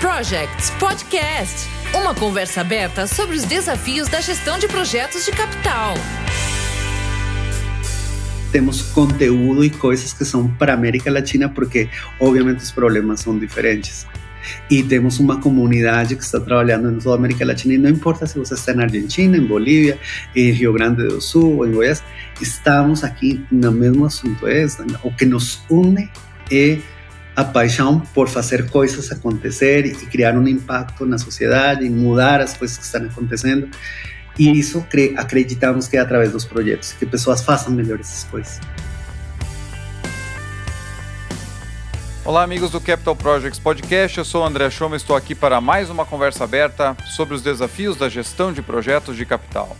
Projects Podcast uma conversa aberta sobre os desafios da gestão de projetos de capital. Temos conteúdo e coisas que são para a América Latina, porque obviamente os problemas são diferentes. E temos uma comunidade que está trabalhando em toda a América Latina, e não importa se você está na Argentina, em Bolívia, em Rio Grande do Sul ou em Goiás, estamos aqui no mesmo assunto. É, o que nos une é a paixão por fazer coisas acontecer e criar um impacto na sociedade mudar as coisas que estão acontecendo. E isso acreditamos que é através dos projetos, que pessoas façam melhor essas coisas. Olá, amigos do Capital Projects Podcast. Eu sou o André Schoma e estou aqui para mais uma conversa aberta sobre os desafios da gestão de projetos de capital.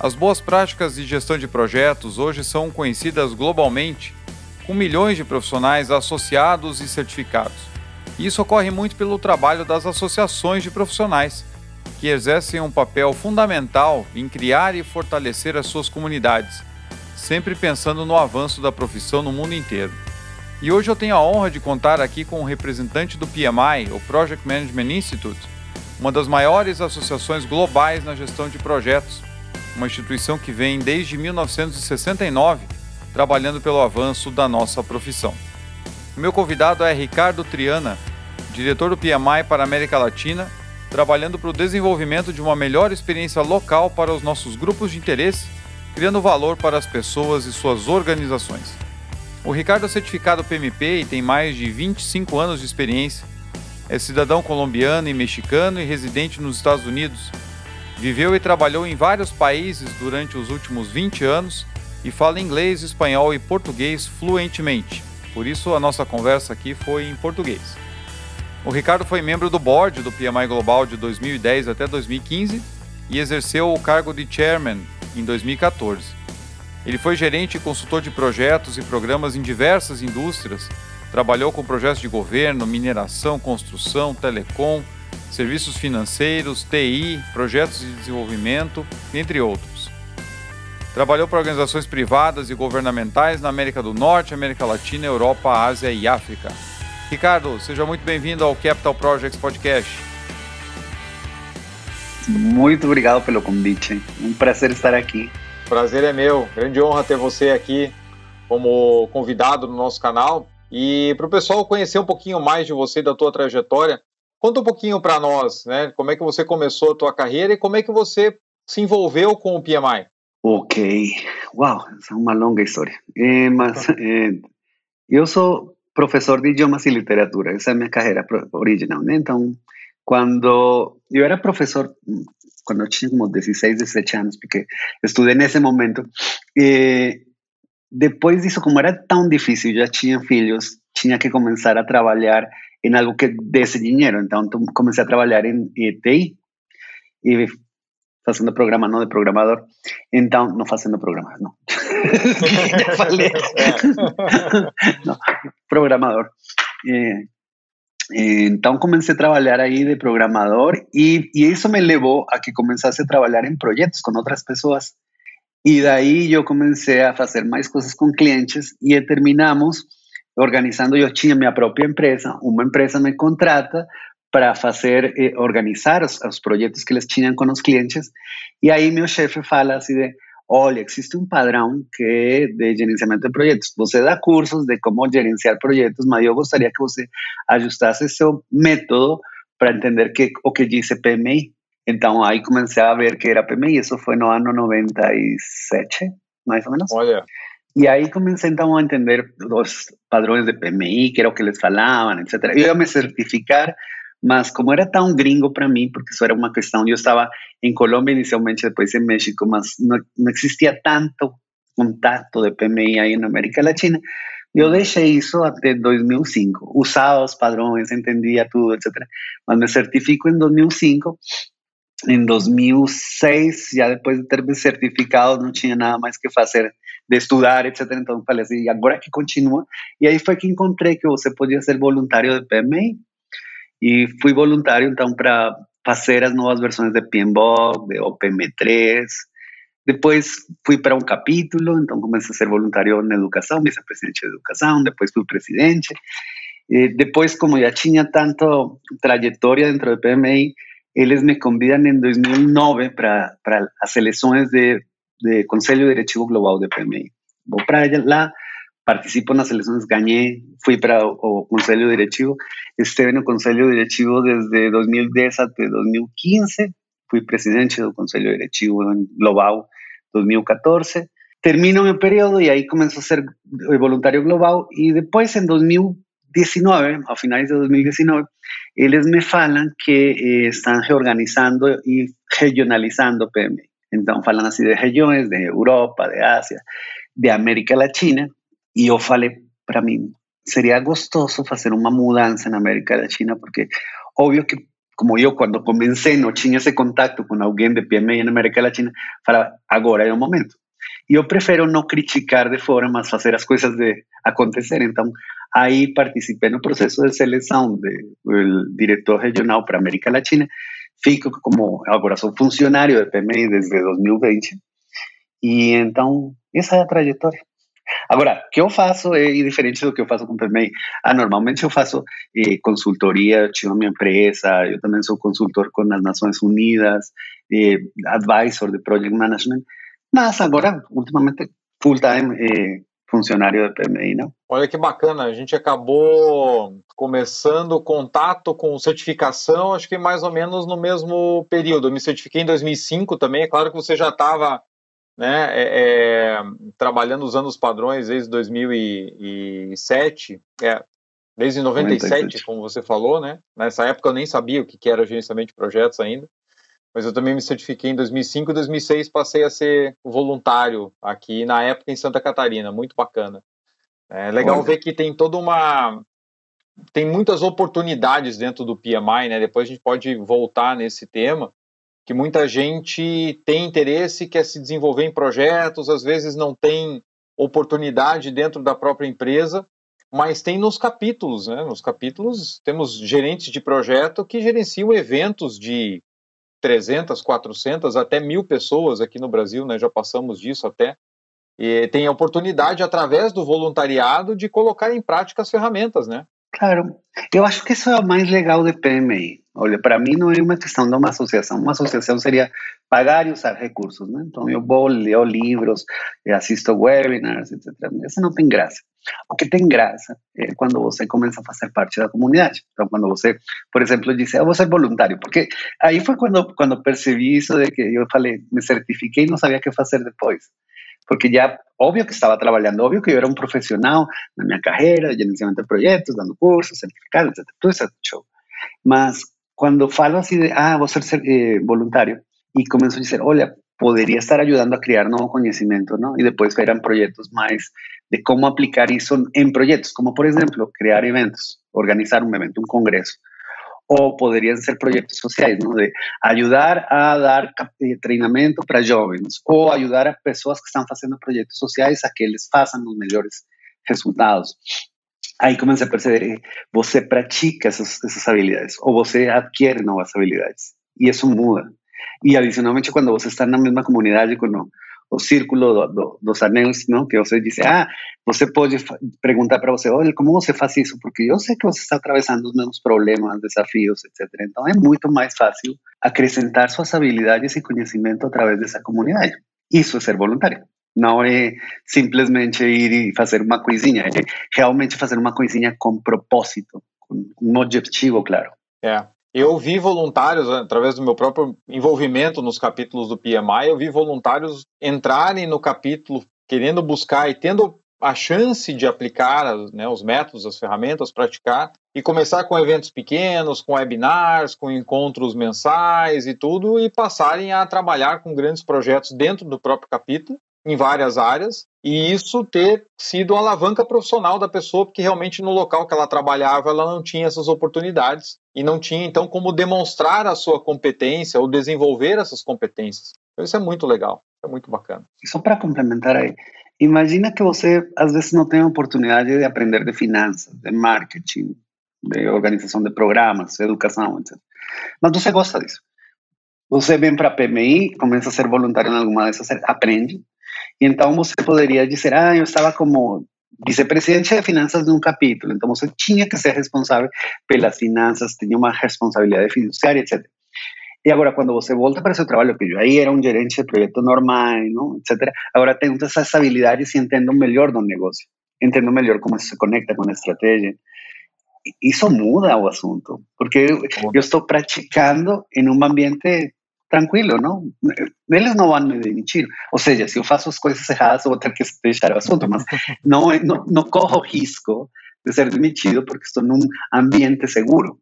As boas práticas de gestão de projetos hoje são conhecidas globalmente com milhões de profissionais associados e certificados. Isso ocorre muito pelo trabalho das associações de profissionais, que exercem um papel fundamental em criar e fortalecer as suas comunidades, sempre pensando no avanço da profissão no mundo inteiro. E hoje eu tenho a honra de contar aqui com um representante do PMI, o Project Management Institute, uma das maiores associações globais na gestão de projetos, uma instituição que vem desde 1969 trabalhando pelo avanço da nossa profissão. O meu convidado é Ricardo Triana, diretor do PMI para a América Latina, trabalhando para o desenvolvimento de uma melhor experiência local para os nossos grupos de interesse, criando valor para as pessoas e suas organizações. O Ricardo é certificado PMP e tem mais de 25 anos de experiência. É cidadão colombiano e mexicano e residente nos Estados Unidos. Viveu e trabalhou em vários países durante os últimos 20 anos e fala inglês, espanhol e português fluentemente. Por isso a nossa conversa aqui foi em português. O Ricardo foi membro do board do PMI Global de 2010 até 2015 e exerceu o cargo de chairman em 2014. Ele foi gerente e consultor de projetos e programas em diversas indústrias, trabalhou com projetos de governo, mineração, construção, telecom, serviços financeiros, TI, projetos de desenvolvimento, entre outros. Trabalhou para organizações privadas e governamentais na América do Norte, América Latina, Europa, Ásia e África. Ricardo, seja muito bem-vindo ao Capital Projects Podcast. Muito obrigado pelo convite. Um prazer estar aqui. Prazer é meu. Grande honra ter você aqui como convidado no nosso canal. E para o pessoal conhecer um pouquinho mais de você, da tua trajetória, conta um pouquinho para nós, né? Como é que você começou a tua carreira e como é que você se envolveu com o PMI? Ok, wow, es una longa historia. Eh, más, eh, yo soy profesor de idiomas y literatura, esa es mi carrera original. Entonces, cuando yo era profesor, cuando tenía como 16, 17 años, porque estudié en ese momento, eh, después de eso, como era tan difícil, ya tenía hijos, tenía que comenzar a trabajar en algo que desse dinero. Entonces, comencé a trabajar en TI. Y fazendo programa, não de programador. Então, não fazendo programa, não. Já falei. não, programador. É, então, comecei a trabalhar aí de programador e, e isso me levou a que começasse a trabalhar em projetos com outras pessoas. E daí eu comecei a fazer mais coisas com clientes e terminamos organizando. Eu tinha minha própria empresa, uma empresa me contrata para fazer, eh, organizar os, os, projetos que eles tinham com os clientes. E aí meu chefe fala assim de, olha, existe um padrão que de gerenciamento de projetos. Você dá cursos de como gerenciar projetos, mas eu gostaria que você ajustasse seu método para entender que, o que diz PMI. Então aí comecei a ver que era PMI, isso foi no ano 97, mais ou menos. Olha. E aí comecei então a entender os padrões de PMI, que era o que eles falavam, etc. Eu ia me certificar mas como era tão gringo para mim, porque isso era uma questão, eu estava em Colômbia inicialmente, depois em México, mas não, não existia tanto contato de PMI aí na América Latina. Eu deixei isso até 2005. Usava os padrões, entendia tudo, etc. Mas me certifico em 2005. Em 2006, já depois de ter me certificado, não tinha nada mais que fazer de estudar, etc. Então falei assim, agora que continua. E aí foi que encontrei que você podia ser voluntário de PMI e fui voluntário, então, para fazer as novas versões de PMBOK, de OPM3. Depois fui para um capítulo, então comecei a ser voluntário na educação, vice-presidente de educação, depois fui presidente. Eh, después, como ya tenía tanto trayectoria dentro de PMI, ellos me convidan en 2009 para, las elecciones de, de Consejo Directivo Global de PMI. Voy para allá, participo en las elecciones, gané, fui para el Consejo Directivo, estuve en el Consejo Directivo desde 2010 hasta 2015, fui presidente del Consejo Directivo Global 2014, termino mi periodo y ahí comenzó a ser voluntario global y después en 2019, a finales de 2019, ellos me falan que eh, están reorganizando y regionalizando PMI. Entonces, falan así de regiones, de Europa, de Asia, de América Latina. Y yo falei, para mí, sería gostoso hacer una mudanza en América Latina, porque obvio que como yo cuando comencé no tenía ese contacto con alguien de PMI en América Latina, falaba, ahora es el momento. Yo prefiero no criticar de forma, hacer las cosas de acontecer. Entonces, ahí participé en el proceso de selección del director regional para América Latina. Fico como, ahora soy funcionario de PMI desde 2020. Y entonces, esa es la trayectoria. Agora, o que eu faço é diferente do que eu faço com PMI. Ah, normalmente eu faço eh, consultoria, tinha minha empresa, eu também sou consultor com as Nações Unidas, eh, advisor de project management, mas agora, ultimamente, full-time eh, funcionário da PMI, não? Olha que bacana, a gente acabou começando o contato com certificação, acho que mais ou menos no mesmo período. Eu me certifiquei em 2005 também, é claro que você já estava né, é, é, trabalhando usando os padrões desde 2007, é, desde 97, 97, como você falou, né? Nessa época eu nem sabia o que era gerenciamento de projetos ainda, mas eu também me certifiquei em 2005 e 2006 passei a ser voluntário aqui na época em Santa Catarina, muito bacana. É legal Olha. ver que tem toda uma tem muitas oportunidades dentro do PMI, né? Depois a gente pode voltar nesse tema, que muita gente tem interesse, quer se desenvolver em projetos, às vezes não tem oportunidade dentro da própria empresa, mas tem nos capítulos, né? Nos capítulos temos gerentes de projeto que gerenciam eventos de 300, 400, até mil pessoas aqui no Brasil, né? Já passamos disso até. E tem a oportunidade, através do voluntariado, de colocar em prática as ferramentas, né? Claro, eu acho que isso é o mais legal de PMI. Olha, para mim não é uma questão de uma associação. Uma associação seria pagar e usar recursos, né? Então eu vou, leio livros, assisto webinars, etc. Isso não tem graça. O que tem graça é quando você começa a fazer parte da comunidade. Então, quando você, por exemplo, disse, eu vou ser voluntário, porque aí foi quando, quando percebi isso de que eu falei, me certifiquei e não sabia o que fazer depois porque ya, obvio que estaba trabajando, obvio que yo era un profesional en mi carrera, de de proyectos, dando cursos, certificados, etc. Todo ese show. Mas cuando falo así de, ah, voy a ser eh, voluntario, y comienzo a decir, oye, podría estar ayudando a crear nuevo conocimiento, ¿no? Y después eran proyectos más de cómo aplicar eso en proyectos, como por ejemplo, crear eventos, organizar un evento, un congreso o podrían ser proyectos sociales, ¿no? De ayudar a dar eh, entrenamiento para jóvenes o ayudar a personas que están haciendo proyectos sociales a que les pasen los mejores resultados. Ahí comienza a perceber, eh, você practica esas, esas habilidades o você adquiere nuevas habilidades y eso muda. Y adicionalmente cuando vos está en la misma comunidad, cuando o círculo do, do, dos anéis, não? Que você diz, ah, você pode perguntar para você, olha, como você faz isso? Porque eu sei que você está atravessando os mesmos problemas, desafios, etc. Então é muito mais fácil acrescentar suas habilidades e conhecimento através dessa comunidade. Isso é ser voluntário. Não é simplesmente ir e fazer uma coisinha, é realmente fazer uma coisinha com propósito, com um objetivo claro. É, eu vi voluntários, através do meu próprio envolvimento nos capítulos do PMI, eu vi voluntários entrarem no capítulo querendo buscar e tendo a chance de aplicar né, os métodos, as ferramentas, praticar, e começar com eventos pequenos, com webinars, com encontros mensais e tudo, e passarem a trabalhar com grandes projetos dentro do próprio capítulo, em várias áreas e isso ter sido uma alavanca profissional da pessoa, porque realmente no local que ela trabalhava ela não tinha essas oportunidades e não tinha então como demonstrar a sua competência ou desenvolver essas competências. Então, isso é muito legal, é muito bacana. Só para complementar aí, imagina que você às vezes não tem a oportunidade de aprender de finanças, de marketing, de organização de programas, educação, etc. Mas você gosta disso. Você vem para a PMI, começa a ser voluntário em alguma dessas, aprende, e então você poderia dizer, ah, eu estava como vicepresidente de finanças de um capítulo, então você tinha que ser responsável pelas finanças, tinha uma responsabilidade fiduciária, etc. E agora, quando você volta para seu trabalho, que eu aí era um gerente de projeto normal, não, etc., agora tenho essas habilidades e entendo melhor do negócio, entendo melhor como se conecta com a estratégia. Isso muda o assunto, porque eu, eu estou praticando em um ambiente tranquilo, não? Eles não vão me demitir. Ou seja, se eu faço as coisas erradas, eu vou ter que deixar o assunto, mas não, não, não corro risco de ser demitido porque estou num ambiente seguro.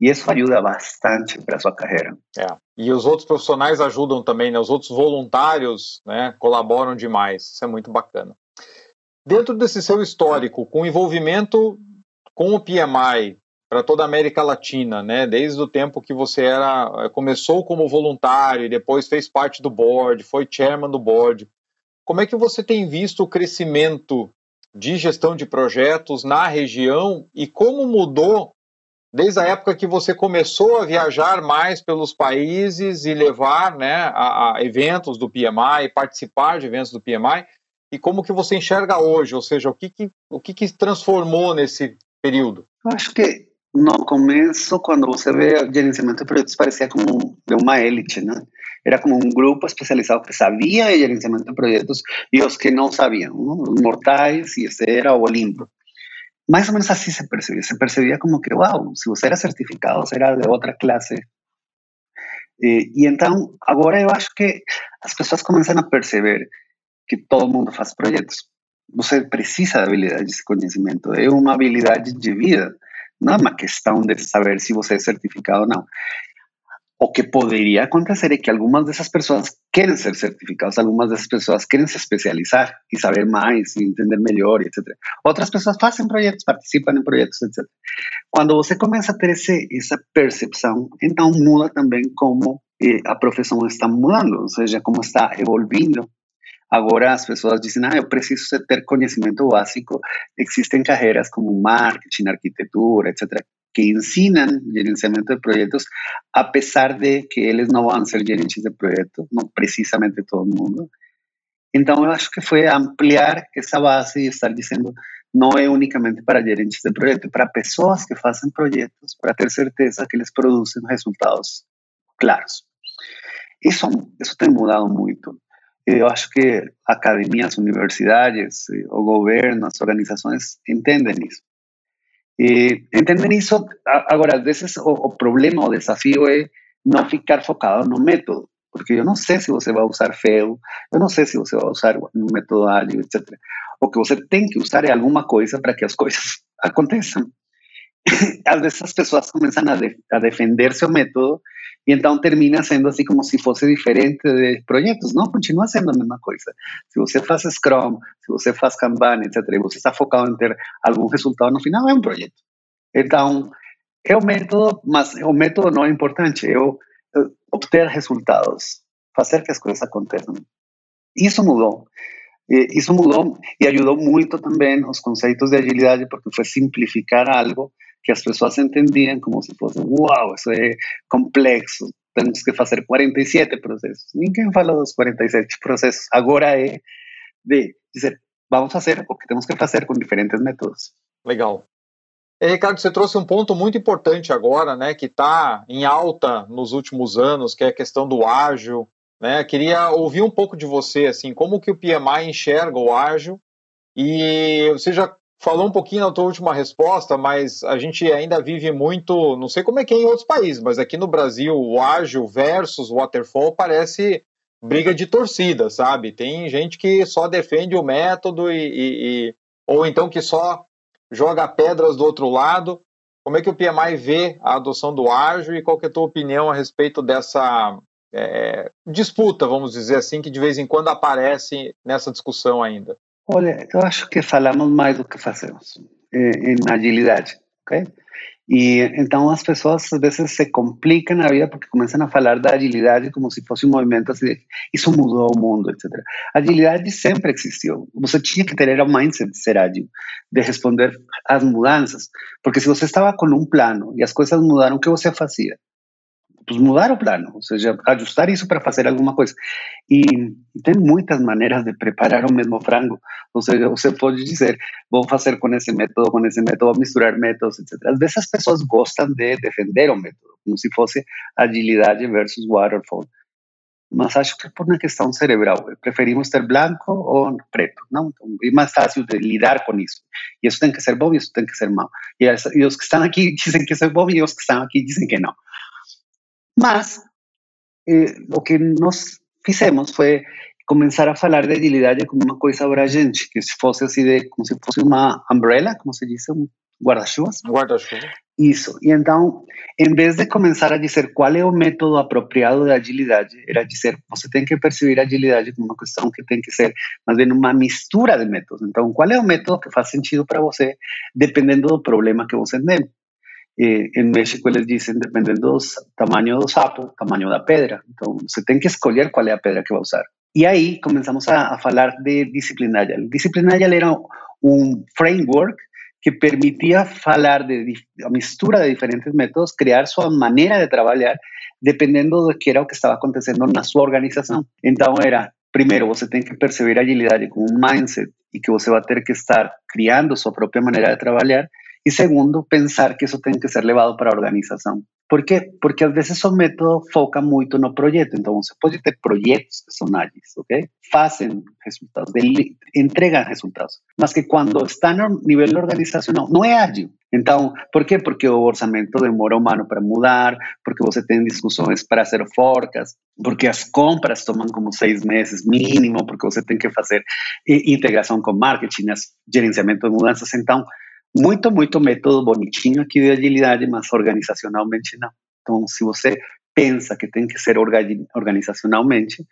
E isso ajuda bastante para a sua carreira. É. E os outros profissionais ajudam também, né? Os outros voluntários né, colaboram demais. Isso é muito bacana. Dentro desse seu histórico, com envolvimento com o PMI, para toda a América Latina, né? Desde o tempo que você era eh, começou como voluntário depois fez parte do board, foi chairman do board. Como é que você tem visto o crescimento de gestão de projetos na região e como mudou desde a época que você começou a viajar mais pelos países e levar, né, a, a eventos do PMI, participar de eventos do PMI e como que você enxerga hoje, ou seja, o que que, o que, que transformou nesse período? Acho que no começo, quando você vê gerenciamento de projetos, parecia como uma élite, né? Era como um grupo especializado que sabia de gerenciamento de projetos e os que não sabiam, os mortais, e esse era o Olimpo. Mais ou menos assim se percebia. Se percebia como que, uau, se você era certificado, você era de outra classe. E, e então, agora eu acho que as pessoas começam a perceber que todo mundo faz projetos. Você precisa de habilidades de conhecimento, é uma habilidade de vida não é uma questão de saber se você é certificado ou não. O que poderia acontecer é que algumas dessas pessoas querem ser certificadas, algumas dessas pessoas querem se especializar e saber mais, e entender melhor, etc. Outras pessoas fazem projetos, participam em projetos, etc. Quando você começa a ter esse, essa percepção, então muda também como eh, a profissão está mudando, ou seja, como está evoluindo Agora as pessoas dizem, ah, eu preciso ter conhecimento básico. Existem carreiras como marketing, arquitetura, etc., que ensinam gerenciamento de projetos, apesar de que eles não vão ser gerentes de projetos, não precisamente todo mundo. Então, eu acho que foi ampliar essa base e estar dizendo, não é unicamente para gerentes de projeto, é para pessoas que fazem projetos, para ter certeza que eles produzem resultados claros. Isso, isso tem mudado muito. Eu acho que academias, universidades, eh, o governo, as organizações entendem isso. E entendem isso. Agora, às vezes, o, o problema, o desafio é não ficar focado no método, porque eu não sei se você vai usar FEU, eu não sei se você vai usar um método ágil, etc. O que você tem que usar é alguma coisa para que as coisas aconteçam. Às vezes as pessoas começam a, de, a defender seu método e então termina sendo assim como se fosse diferente de projetos. Não, continua sendo a mesma coisa. Se você faz Scrum, se você faz Kanban, etc., e você está focado em ter algum resultado no final, é um projeto. Então, é o método, mas o método não é importante, é o, obter resultados, fazer que as coisas aconteçam. Isso mudou. Isso mudou e ajudou muito também os conceitos de agilidade, porque foi simplificar algo que as pessoas entendiam como se fosse, uau, isso é complexo, temos que fazer 47 processos. Ninguém fala dos 47 processos. Agora é de dizer, vamos fazer o que temos que fazer com diferentes métodos. Legal. E, Ricardo, você trouxe um ponto muito importante agora, né, que está em alta nos últimos anos, que é a questão do ágil. Né? Queria ouvir um pouco de você, assim, como que o PMI enxerga o ágil e você já falou um pouquinho na tua última resposta, mas a gente ainda vive muito, não sei como é que é em outros países, mas aqui no Brasil o ágil versus waterfall parece briga de torcida, sabe? Tem gente que só defende o método e, e, e ou então que só joga pedras do outro lado. Como é que o PMI vê a adoção do ágil e qual é a tua opinião a respeito dessa é, disputa, vamos dizer assim, que de vez em quando aparece nessa discussão ainda? Olha, eu acho que falamos mais do que fazemos em agilidade, ok? E então as pessoas às vezes se complicam a vida porque começam a falar da agilidade como se fosse um movimento assim, isso mudou o mundo, etc. Agilidade sempre existiu. Você tinha que ter o mindset de ser ágil, de responder às mudanças, porque se você estava com um plano e as coisas mudaram, o que você fazia? Pues, mudar o plano, ou seja, ajustar isso para fazer alguma coisa. E, tem muitas maneiras de preparar o mesmo frango. Ou seja, você pode dizer, vou fazer com esse método, com esse método, vou misturar métodos, etc. Às vezes as pessoas gostam de defender o método, como se fosse agilidade versus waterfall. Mas acho que é por uma questão cerebral. Preferimos ter branco ou preto, não? Então, é mais fácil de lidar com isso. E isso tem que ser bom e isso tem que ser mal. E, e os que estão aqui dizem que isso é bom e os que estão aqui dizem que não. Mas eh, o que nós fizemos foi começar a falar de agilidade como uma coisa abrangente, que se fosse assim de, como se fosse uma umbrella, como se diz, um guarda-chuvas. Guarda-chuva. Isso. E então, em vez de começar a dizer qual é o método apropriado de agilidade, era dizer, você tem que perceber a agilidade como uma questão que tem que ser, mais bem, uma mistura de métodos. Então, qual é o método que faz sentido para você, dependendo do problema que você tem. Eh, en México les dicen, dependiendo do tamanho do sapo, tamanho da pedra. Então, você tem que escolher qual é a pedra que vai usar. E aí começamos a, a de disciplina Agile. Disciplina era um framework que permitia falar de a mistura de diferentes métodos, criar sua maneira de trabalhar, dependendo do que era o que estava acontecendo na sua organização. Então, era primeiro, você tem que perceber a agilidade como um mindset e que você vai ter que estar criando sua própria maneira de trabalhar. Y segundo, pensar que eso tiene que ser levado para a organización. Por qué? Porque a veces o método foca muito no proyecto. Entonces, você pode ter projetos que son ágeis, ok? Fazem resultados, entregan resultados. Mas que cuando está no nivel organizacional, no es ágil. Então, por quê? Porque o orçamento demora um ano para mudar, porque você tem discussões para hacer forecast, porque as compras tomam como seis meses mínimo, porque você tem que fazer integração com marketing, gerenciamento de mudanças. Então, muito, muito método bonitinho aqui de agilidade, mas organizacionalmente não. Então, se você pensa que tem que ser organizacionalmente,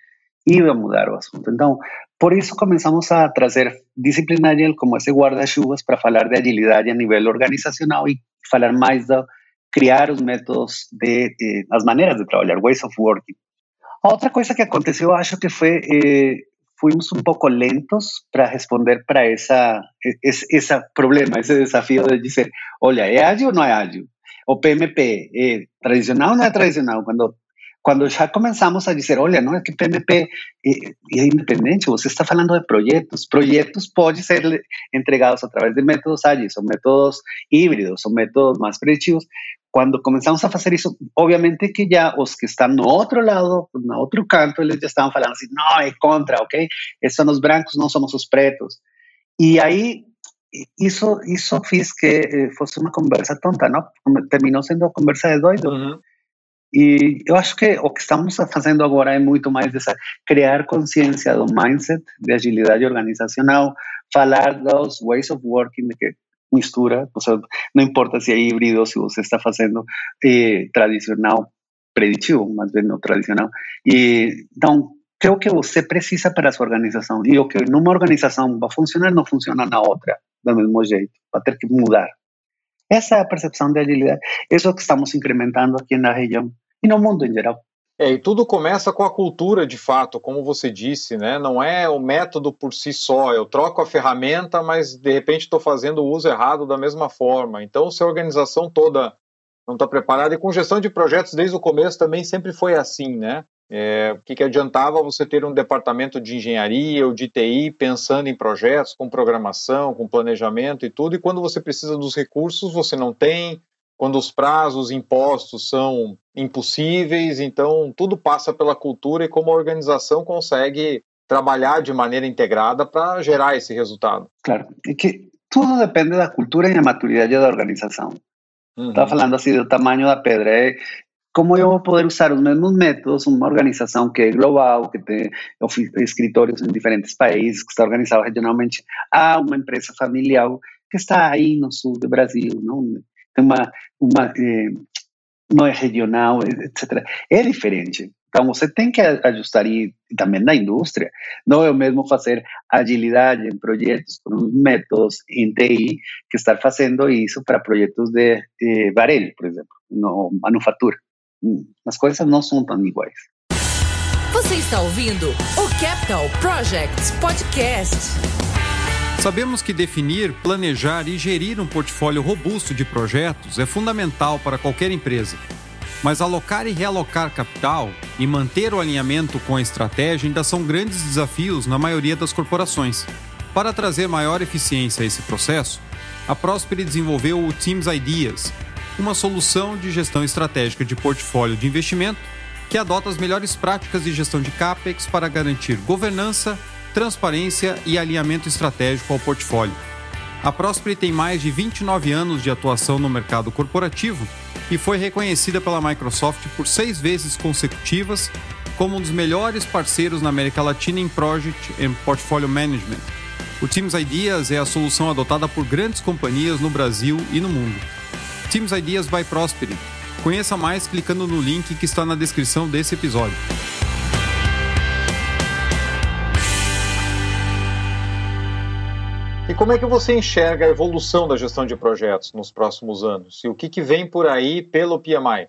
ia mudar o assunto. Então, por isso começamos a trazer disciplina como esse guarda-chuvas para falar de agilidade a nível organizacional e falar mais de criar os métodos de eh, as de trabalhar, ways of working. A outra coisa que aconteceu, acho que foi eh, fuimos un poco lentos para responder para esa, ese, ese problema, ese desafío de decir, oye, ¿es ágil o no es ágil? O PMP, ¿es tradicional o no es tradicional? Cuando cuando ya comenzamos a decir, oye, no, es que PMP eh, es independiente, usted está hablando de proyectos. Proyectos pueden ser entregados a través de métodos ágiles o métodos híbridos o métodos más predictivos. Cuando comenzamos a hacer eso, obviamente que ya los que están en otro lado, en otro canto, ellos ya estaban hablando así, no, es contra, ok, estos son los blancos, no somos los pretos. Y ahí hizo, hizo fiz que eh, fuese una conversa tonta, ¿no? Terminó siendo conversa de doido. E eu acho que o que estamos fazendo agora é muito mais dessa criar consciência do mindset de agilidade organizacional, falar dos ways of working, de que mistura, ou seja, não importa se é híbrido, se você está fazendo eh, tradicional, preditivo, mais bem não tradicional. E, então, que o que você precisa para a sua organização. E o que numa organização vai funcionar, não funciona na outra, do mesmo jeito, vai ter que mudar. Essa é a percepção de agilidade. Isso é o que estamos incrementando aqui na região e no mundo em geral. É, e tudo começa com a cultura, de fato, como você disse, né? Não é o método por si só. Eu troco a ferramenta, mas de repente estou fazendo o uso errado da mesma forma. Então, se a organização toda não está preparada, e com gestão de projetos desde o começo também sempre foi assim, né? É, o que, que adiantava você ter um departamento de engenharia ou de TI pensando em projetos, com programação, com planejamento e tudo, e quando você precisa dos recursos, você não tem, quando os prazos impostos são impossíveis, então tudo passa pela cultura e como a organização consegue trabalhar de maneira integrada para gerar esse resultado. Claro, é que tudo depende da cultura e da maturidade da organização. Uhum. Estava falando assim do tamanho da pedra. É, como eu vou poder usar os mesmos métodos, uma organização que é global, que tem escritórios em diferentes países, que está organizada regionalmente, a uma empresa familiar que está aí no sul do Brasil, não? Uma, uma eh, não é regional, etc. É diferente. Então, você tem que ajustar, e também na indústria, não é o mesmo fazer agilidade em projetos com métodos em TI que estar fazendo isso para projetos de, de por exemplo, no manufatura. As coisas não são tão iguais. Você está ouvindo o Capital Projects Podcast. Sabemos que definir, planejar e gerir um portfólio robusto de projetos é fundamental para qualquer empresa. Mas alocar e realocar capital e manter o alinhamento com a estratégia ainda são grandes desafios na maioria das corporações. Para trazer maior eficiência a esse processo, a Prosper desenvolveu o Teams Ideas, uma solução de gestão estratégica de portfólio de investimento que adota as melhores práticas de gestão de CAPEX para garantir governança, transparência e alinhamento estratégico ao portfólio. A Prosper tem mais de 29 anos de atuação no mercado corporativo e foi reconhecida pela Microsoft por seis vezes consecutivas como um dos melhores parceiros na América Latina em Project and Portfolio Management. O Teams Ideas é a solução adotada por grandes companhias no Brasil e no mundo. Teams Ideas by Prosperity. Conheça mais clicando no link que está na descrição desse episódio. E como é que você enxerga a evolução da gestão de projetos nos próximos anos? E o que, que vem por aí pelo PMI?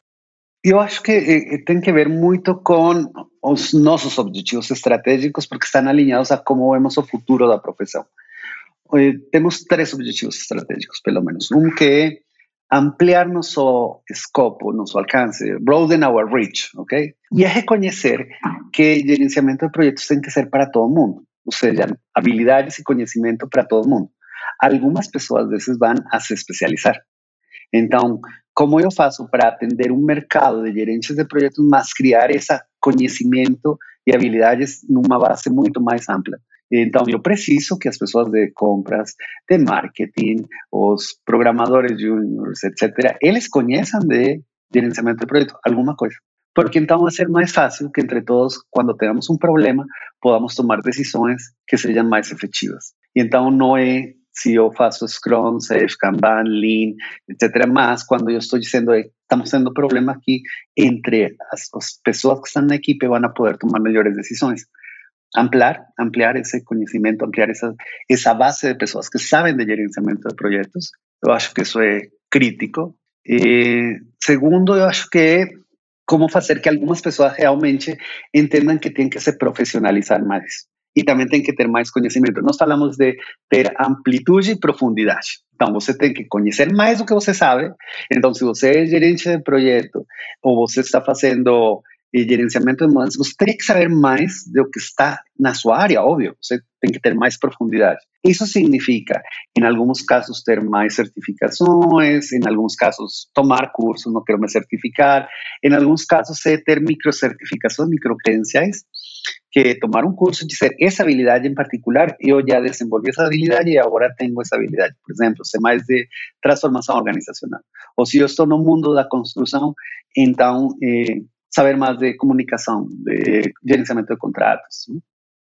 Eu acho que eh, eh, tem que ver muito com os nossos objetivos estratégicos, porque estão alinhados a como vemos o futuro da profissão. Eh, temos três objetivos estratégicos, pelo menos. Um que é ampliar nosso escopo, nosso alcance, broaden our reach, ok? E é reconhecer que gerenciamento de projetos tem que ser para todo mundo, ou seja, habilidades e conhecimento para todo mundo. Algumas pessoas, vezes, vão a se especializar. Então, como eu faço para atender um mercado de gerentes de projetos, mas criar esse conhecimento e habilidades numa base muito mais ampla? Então, eu preciso que as pessoas de compras, de marketing, os programadores juniors, etc., eles conheçam de gerenciamento de projeto alguma coisa. Porque então vai ser mais fácil que entre todos, quando tenhamos um problema, podamos tomar decisões que sejam mais efetivas. E então não é se eu faço Scrum, Safe, Kanban, Lean, etc. Mas quando eu estou dizendo, estamos tendo problema aqui entre as, as pessoas que estão na equipe vão poder tomar melhores decisões ampliar, ampliar esse conhecimento, ampliar essa, essa base de pessoas que sabem de gerenciamento de projetos. Eu acho que isso é crítico. E, segundo, eu acho que como fazer que algumas pessoas realmente entendam que tem que se profissionalizar mais. E também tem que ter mais conhecimento. Nós falamos de ter amplitude e profundidade. Então, você tem que conhecer mais do que você sabe. Então, se você é gerente de projeto ou você está fazendo e gerenciamento de mudanças, você teria que saber mais do que está na sua área, óbvio, você tem que ter mais profundidade. Isso significa, em alguns casos, ter mais certificações, em alguns casos, tomar cursos, não quero me certificar, em alguns casos, é ter microcertificações, microcredenciais, que tomar um curso de ser essa habilidade em particular, eu já desenvolvi essa habilidade e agora tenho essa habilidade. Por exemplo, ser mais de transformação organizacional. Ou se eu estou no mundo da construção, então eh, saber más de comunicación, de gerenciamiento de contratos.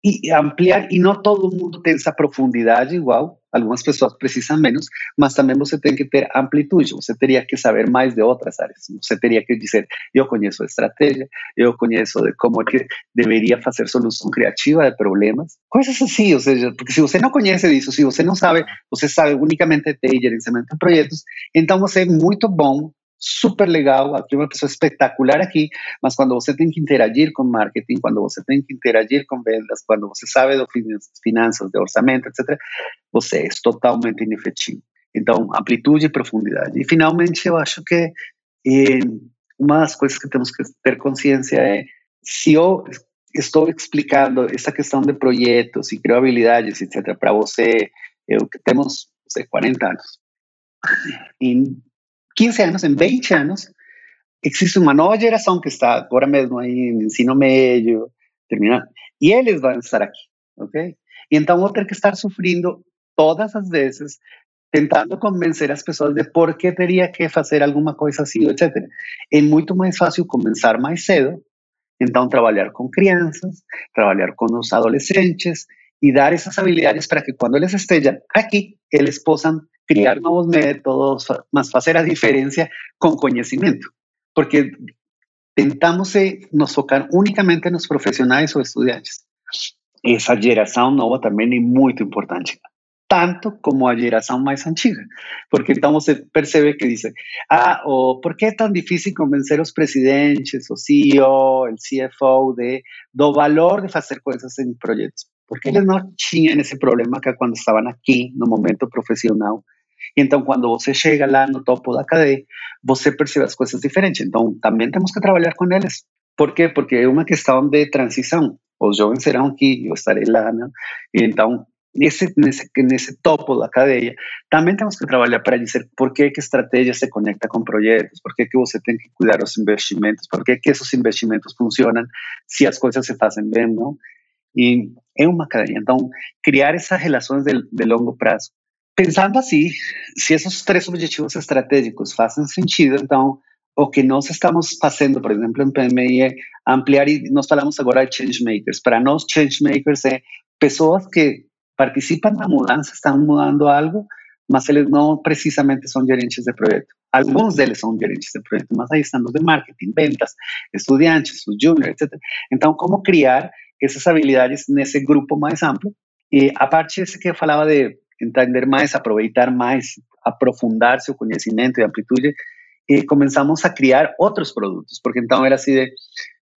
Y ampliar, y no todo mundo tiene esa profundidad igual, algunas personas precisan menos, mas también você tem que ter amplitude, você teria que saber mais de outras áreas. Você teria que dizer, eu conheço a estratégia, eu conheço de como que deveria fazer solução criativa de problemas, coisas assim, ou seja, porque se você não conhece disso, se você não sabe, você sabe unicamente de gerenciamento de projetos, então você é muito bom super legal, aqui uma pessoa espetacular aqui, mas quando você tem que interagir com marketing, quando você tem que interagir com vendas, quando você sabe de finanças, de orçamento, etc., você é totalmente inefetivo. Então, amplitude e profundidade. E, finalmente, eu acho que eh, uma das coisas que temos que ter consciência é se eu estou explicando essa questão de projetos e criar habilidades, etc., para você, eu que temos, sei, 40 anos, em 15 anos, em 20 anos, existe uma nova geração que está agora mesmo aí em ensino médio, terminando, e eles vão estar aqui, ok? E então vou ter que estar sofrendo todas as vezes, tentando convencer as pessoas de por que teria que fazer alguma coisa assim, etc. É muito mais fácil começar mais cedo, então trabalhar com crianças, trabalhar com os adolescentes e dar essas habilidades para que quando eles estejam aqui, eles possam criar nuevos métodos, más hacer la diferencia con conocimiento, porque tentamos nos focar únicamente en los profesionales o estudiantes. Esa generación nueva también es muy importante, tanto como a generación más antigua, porque entonces se percibe que dice, ah, o ¿por qué es tan difícil convencer a los presidentes, o CEO, el CFO de do valor de hacer cosas en proyectos? Porque ellos no tenían ese problema que cuando estaban aquí, en un momento profesional, E então, quando você chega lá no topo da cadeia, você percebe as coisas diferentes. Então, também temos que trabalhar com eles. Por quê? Porque é uma questão de transição. Os jovens serão aqui, eu estarei lá, né? Então, nesse, nesse, nesse topo da cadeia, também temos que trabalhar para dizer por que, que estratégia se conecta com projetos, por que, que você tem que cuidar os investimentos, por que, que esses investimentos funcionam se as coisas se fazem bem, não? E é uma cadeia. Então, criar essas relações de, de longo prazo. Pensando assim, se esses três objetivos estratégicos fazem sentido, o que nós estamos fazendo, por exemplo, em PMI, é ampliar, e nós falamos agora de change makers. Para nós, change makers é pessoas que participam da mudança, estão mudando algo, mas eles não precisamente são gerentes de projeto. Alguns deles são gerentes de projeto, mas aí estão os de marketing, ventas, estudantes, os juniors, etc. Então, como criar essas habilidades nesse grupo mais amplo? E a parte que eu falava de entender mais, aproveitar mais, aprofundar seu conhecimento e amplitude, e começamos a criar outros produtos, porque então era assim de,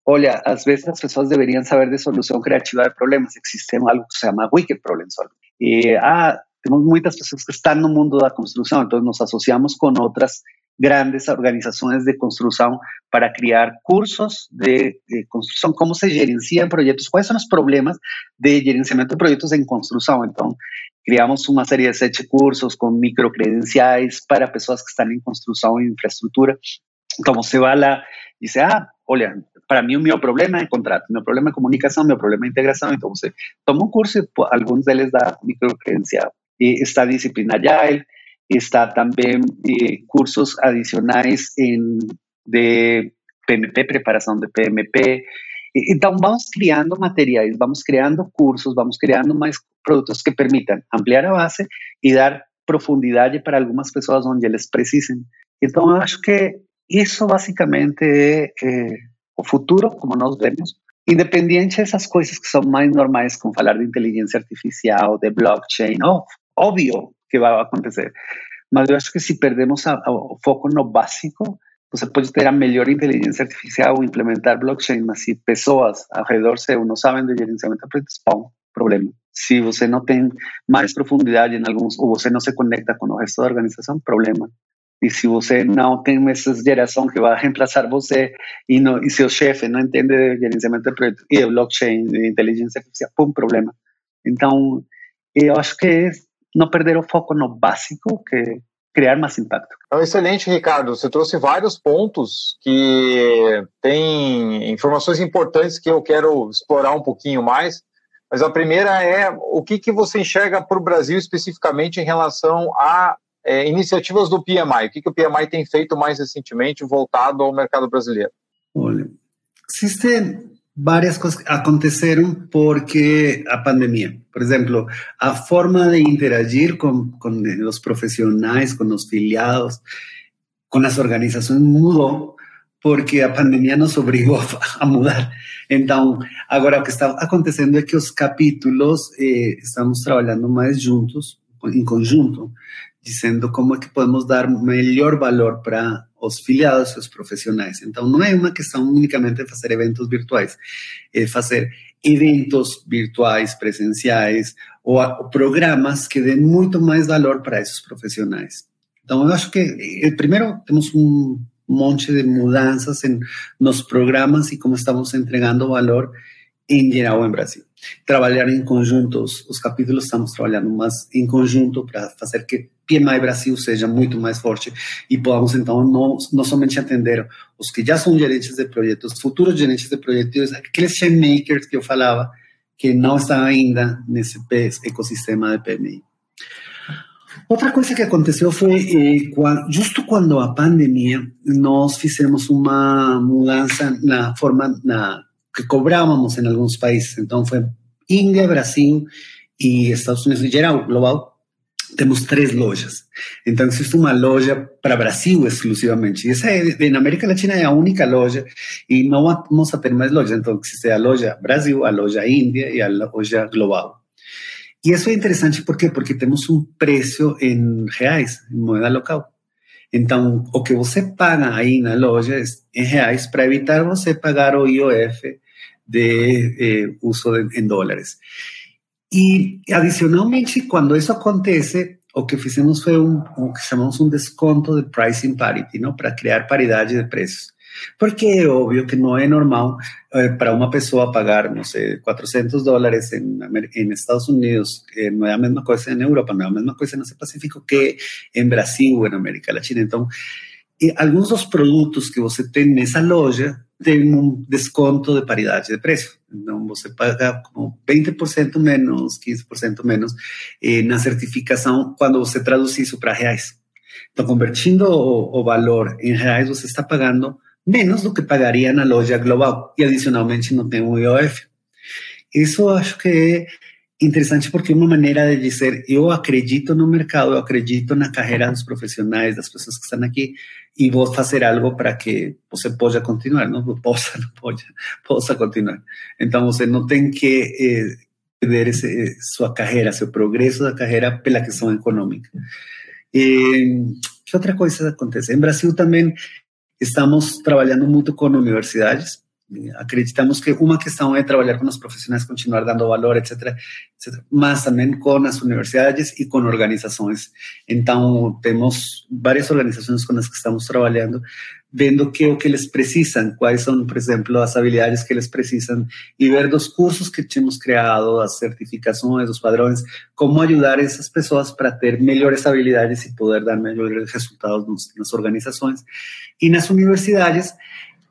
olha, às vezes as pessoas deveriam saber de solução criativa de problemas, existe algo que se chama Wicked Problem Solving. E, ah, temos muitas pessoas que estão no mundo da construção, então nos associamos com outras grandes organizações de construção para criar cursos de, de, construção, como se gerenciam projetos, quais são os problemas de gerenciamento de projetos em construção. Então, criamos uma série de sete cursos com microcredenciais para pessoas que estão em construção e infraestrutura. Então, você vai lá e diz, ah, olha, para mim o meu problema é contrato, meu problema é comunicação, meu problema é integração. Então, você toma um curso e alguns deles dá microcredencial. E está disciplina Agile, está também eh, cursos adicionais em, de PMP, preparação de PMP. Então, vamos criando materiais, vamos criando cursos, vamos criando mais produtos que permitam ampliar a base e dar profundidade para algumas pessoas onde eles precisem. Então, eu acho que isso basicamente é, é o futuro, como nós vemos, independente dessas coisas que são mais normais, como falar de inteligência artificial, de blockchain, oh, que vai acontecer. Mas eu acho que se perdemos o foco no básico, você pode ter a melhor inteligência artificial, implementar blockchain, mas se pessoas ao redor seu não sabem de gerenciamento de projetos, pão, problema. Se você não tem mais profundidade em alguns, ou você não se conecta com o resto da organização, problema. E se você não tem essa geração que vai reemplaçar você e, não, e seu chefe não entende de gerenciamento de projetos e blockchain e inteligência artificial, um problema. Então, eu acho que não perder o foco no básico, que criar mais impacto. Então, excelente, Ricardo. Você trouxe vários pontos que têm informações importantes que eu quero explorar um pouquinho mais. Mas a primeira é o que, que você enxerga para o Brasil especificamente em relação a é, iniciativas do PMI? O que, que o PMI tem feito mais recentemente voltado ao mercado brasileiro? Olha, existem várias coisas aconteceram porque a pandemia. Por exemplo, a forma de interagir com, com os profissionais, com os filiados, com as organizações mudou porque a pandemia nos obrigou a mudar. Então, agora o que está acontecendo é que os capítulos eh, estamos trabalhando mais juntos, em conjunto, dizendo como é que podemos dar melhor valor para os filiados os profissionais. Então, não é uma questão unicamente de fazer eventos virtuais, é fazer eventos virtuais, presenciais, ou, ou programas que dêem muito mais valor para esses profissionais. Então, eu acho que, eh, primeiro, temos um monte de mudanças em, nos programas e como estamos entregando valor em geral em Brasil. Trabalhar em conjunto, os, os capítulos estamos trabalhando mais em conjunto para fazer que PMI Brasil seja muito mais forte e podamos, então, não, não somente atender os que já são gerentes de projetos, futuros gerentes de projetos, aqueles makers que eu falava, que não estão ainda nesse ecossistema de PMI. Outra coisa que aconteceu foi, eh, justo quando a pandemia, nós fizemos uma mudança na forma na, que cobrávamos em alguns países. Então, foi Índia, Brasil e Estados Unidos em geral, global, temos três lojas. Então, existe uma loja para Brasil exclusivamente. E essa é, América Latina é a única loja e não vamos a ter mais lojas. Então, existe a loja Brasil, a loja Índia e a loja global. E isso é interessante por? Porque temos um preço em reais, em moeda local. Então, o que você paga aí na loja é em reais para evitar você pagar o IOF de eh, uso de, em dólares. E, adicionalmente, quando isso acontece, o que fizemos foi um, o que chamamos desconto de pricing parity, não, para criar paridade de preços. Porque é óbvio que não é normal eh, para uma pessoa pagar, não sei, 400 dólares em, em Estados Unidos, que não é a mesma coisa em Europa, não é a mesma coisa no Pacífico que em Brasil ou em América Latina. Então, alguns dos produtos que você tem nessa loja tem um desconto de paridade de preço. Então, você paga como 20% menos, 15% menos eh, na certificação quando você traduz isso para reais. Então, convertindo o, o, valor em reais, você está pagando menos do que pagaria na loja global e, adicionalmente, não tem o IOF. Isso acho que interessante porque é uma maneira de dizer eu acredito no mercado, eu acredito na carreira dos profissionais, das pessoas que estão aqui e vou fazer algo para que você possa continuar, não possa, não pode, possa continuar. Então você não tem que eh, perder esse, sua carreira, seu progresso da carreira pela questão econômica. E, que outra coisa acontece? Em Brasil também estamos trabalhando muito com universidades acreditamos que uma questão é trabalhar com os profissionais, continuar dando valor, etc., etc., mas também com as universidades e com organizações. Então, temos várias organizações com as que estamos trabalhando, vendo que o que eles precisam, quais são, por exemplo, as habilidades que eles precisam, e ver dos cursos que temos criado, as certificações, os padrões, como ajudar essas pessoas para ter melhores habilidades e poder dar melhores resultados nas organizações. E nas universidades,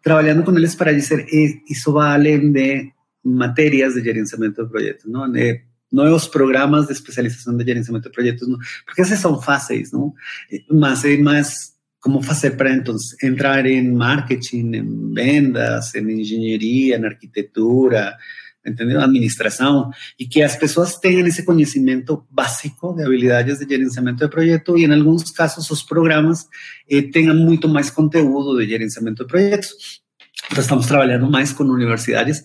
trabajando con ellos para decir, eh, eso va além de materias de gerenciamiento de proyectos, ¿no? De nuevos programas de especialización de gerenciamiento de proyectos, ¿no? Porque son fáciles, ¿no? Eh, más, eh, más, ¿cómo hacer para entonces entrar en marketing, en vendas, en ingeniería, en arquitectura, entendeu? Administração, e que as pessoas tenham esse conhecimento básico de habilidades de gerenciamento de projeto e, em alguns casos, os programas eh, tenham muito mais conteúdo de gerenciamento de projetos. Então, estamos trabalhando mais com universidades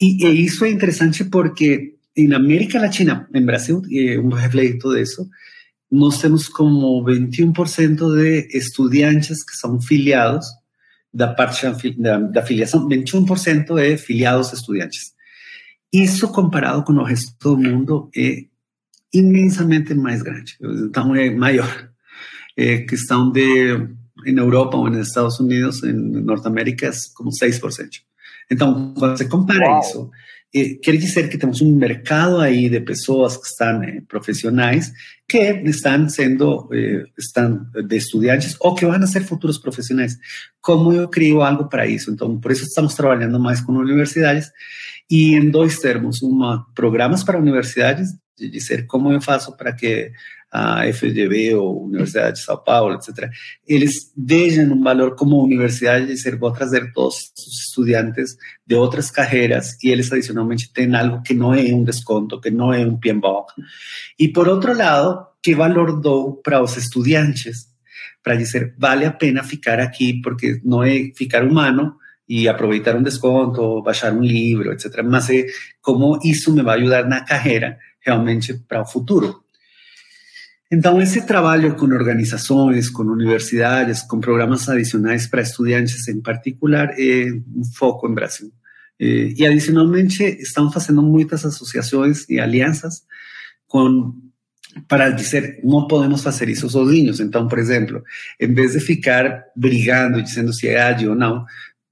e, e isso é interessante porque em América Latina, em Brasil, e um reflexo disso, nós temos como 21% de estudantes que são filiados da parte da, da filiação, 21% é filiados estudantes. Isso comparado com o resto do mundo é imensamente mais grande, então é maior. É questão de, em Europa ou nos Estados Unidos, em Norte-América, é como 6%. Então, quando você compara Uau. isso, é, quer dizer que temos um mercado aí de pessoas que estão é, profissionais que estão sendo é, estão de estudantes ou que vão ser futuros profissionais. Como eu crio algo para isso? Então, por isso estamos trabalhando mais com universidades e em dois termos, uma programas para universidades, de dizer como eu faço para que a FGV ou Universidade de São Paulo, etc., eles deixem um valor como universidade de dizer, vou trazer todos os estudantes de outras carreiras e eles adicionalmente têm algo que não é um desconto, que não é um PMBOK. E por outro lado, que valor dou para os estudantes para dizer, vale a pena ficar aqui porque não é ficar humano, y aprovechar un desconto, bajar un libro, etc. Mas como isso me vai ajudar na carreira realmente para o futuro. Então, esse trabalho com organizações, com universidades, com programas adicionais para estudantes em particular, é um foco em Brasil. E, adicionalmente, estamos fazendo muitas associações e alianças com para dizer, não podemos fazer isso sozinhos. Então, por exemplo, em vez de ficar brigando, dizendo se é ágil ou não,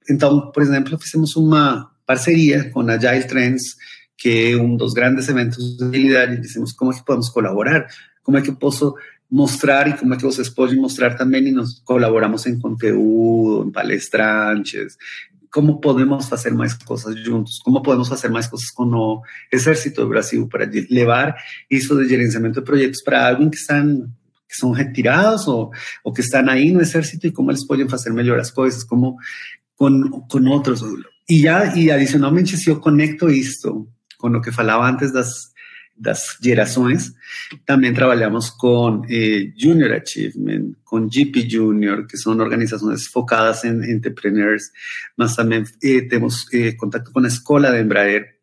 então, por exemplo, fizemos uma parceria com a Agile Trends, que é um dos grandes eventos de agilidade. Dizemos como é que podemos colaborar, como é que eu posso mostrar e como é que vocês podem mostrar também e nós colaboramos em conteúdo, em palestrantes, como podemos fazer mais coisas juntos, como podemos fazer mais coisas com o Exército do Brasil para levar isso de gerenciamento de projetos para alguém que estão que são retirados ou, ou que estão aí no exército e como eles podem fazer melhor as coisas, como con, con otros. Y ya, y adicionalmente, si yo conecto esto con lo que falaba antes das, das gerações, también trabajamos con eh, Junior Achievement, con GP Junior, que son organizaciones focadas en entrepreneurs, más también eh, tenemos eh, contacto con la Escuela de Embraer,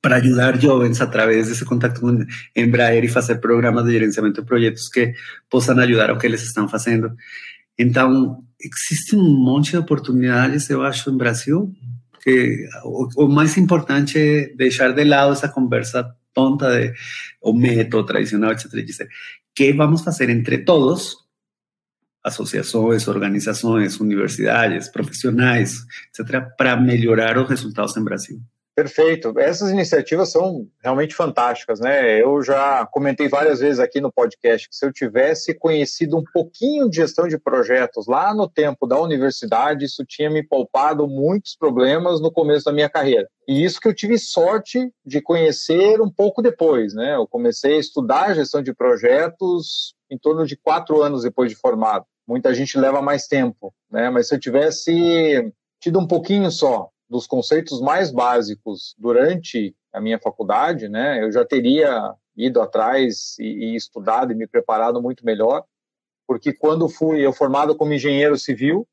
para ayudar jóvenes a través de ese contacto con Embraer y hacer programas de gerenciamiento de proyectos que puedan ayudar a lo que les están haciendo. Então, existe um monte de oportunidades, eu acho, em Brasil, que o, o mais importante é deixar de lado essa conversa tonta de o método tradicional, etc. Dizer, que vamos a hacer entre todos, asociaciones, organizaciones, universidades, profesionales, etcétera, para mejorar los resultados en Brasil. Perfeito. Essas iniciativas são realmente fantásticas, né? Eu já comentei várias vezes aqui no podcast que se eu tivesse conhecido um pouquinho de gestão de projetos lá no tempo da universidade, isso tinha me poupado muitos problemas no começo da minha carreira. E isso que eu tive sorte de conhecer um pouco depois, né? Eu comecei a estudar gestão de projetos em torno de quatro anos depois de formado. Muita gente leva mais tempo, né? Mas se eu tivesse tido um pouquinho só dos conceitos mais básicos durante a minha faculdade, né, eu já teria ido atrás e, e, estudado e me preparado muito melhor, porque quando fui eu formado como engenheiro civil,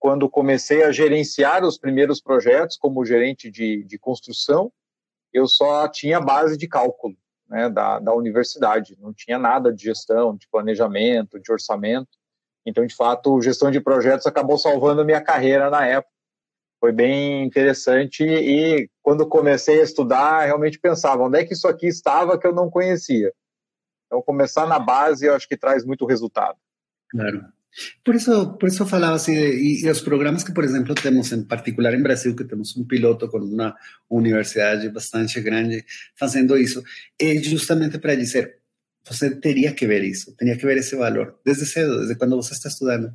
quando comecei a gerenciar os primeiros projetos como gerente de, de construção, eu só tinha base de cálculo né, da, da universidade, não tinha nada de gestão, de planejamento, de orçamento. Então, de fato, gestão de projetos acabou salvando a minha carreira na época foi bem interessante e quando comecei a estudar, realmente pensava, onde é que isso aqui estava que eu não conhecia? Então, começar na base, eu acho que traz muito resultado. Claro. Por isso, por isso eu falava assim, e, e, os programas que, por exemplo, temos em particular em Brasil, que temos um piloto com uma universidade bastante grande fazendo isso, é justamente para dizer, você teria que ver isso, teria que ver esse valor, desde cedo, desde quando você está estudando.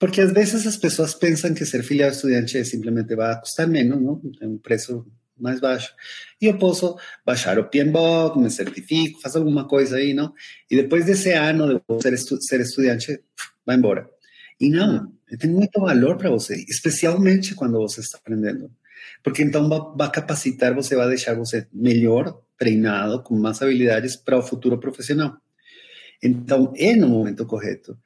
Porque às vezes as pessoas pensam que ser filiado estudante simplesmente vai custar menos, não? Tem um preço mais baixo. E eu posso baixar o PMBOK, me certifico, faço alguma coisa aí, não? E depois desse ano de ser, estu ser estudante, vai embora. E não, tem muito valor para você, especialmente quando você está aprendendo. Porque então vai capacitar, você vai deixar você melhor treinado, com mais habilidades para o futuro profissional. Então, é no momento correto.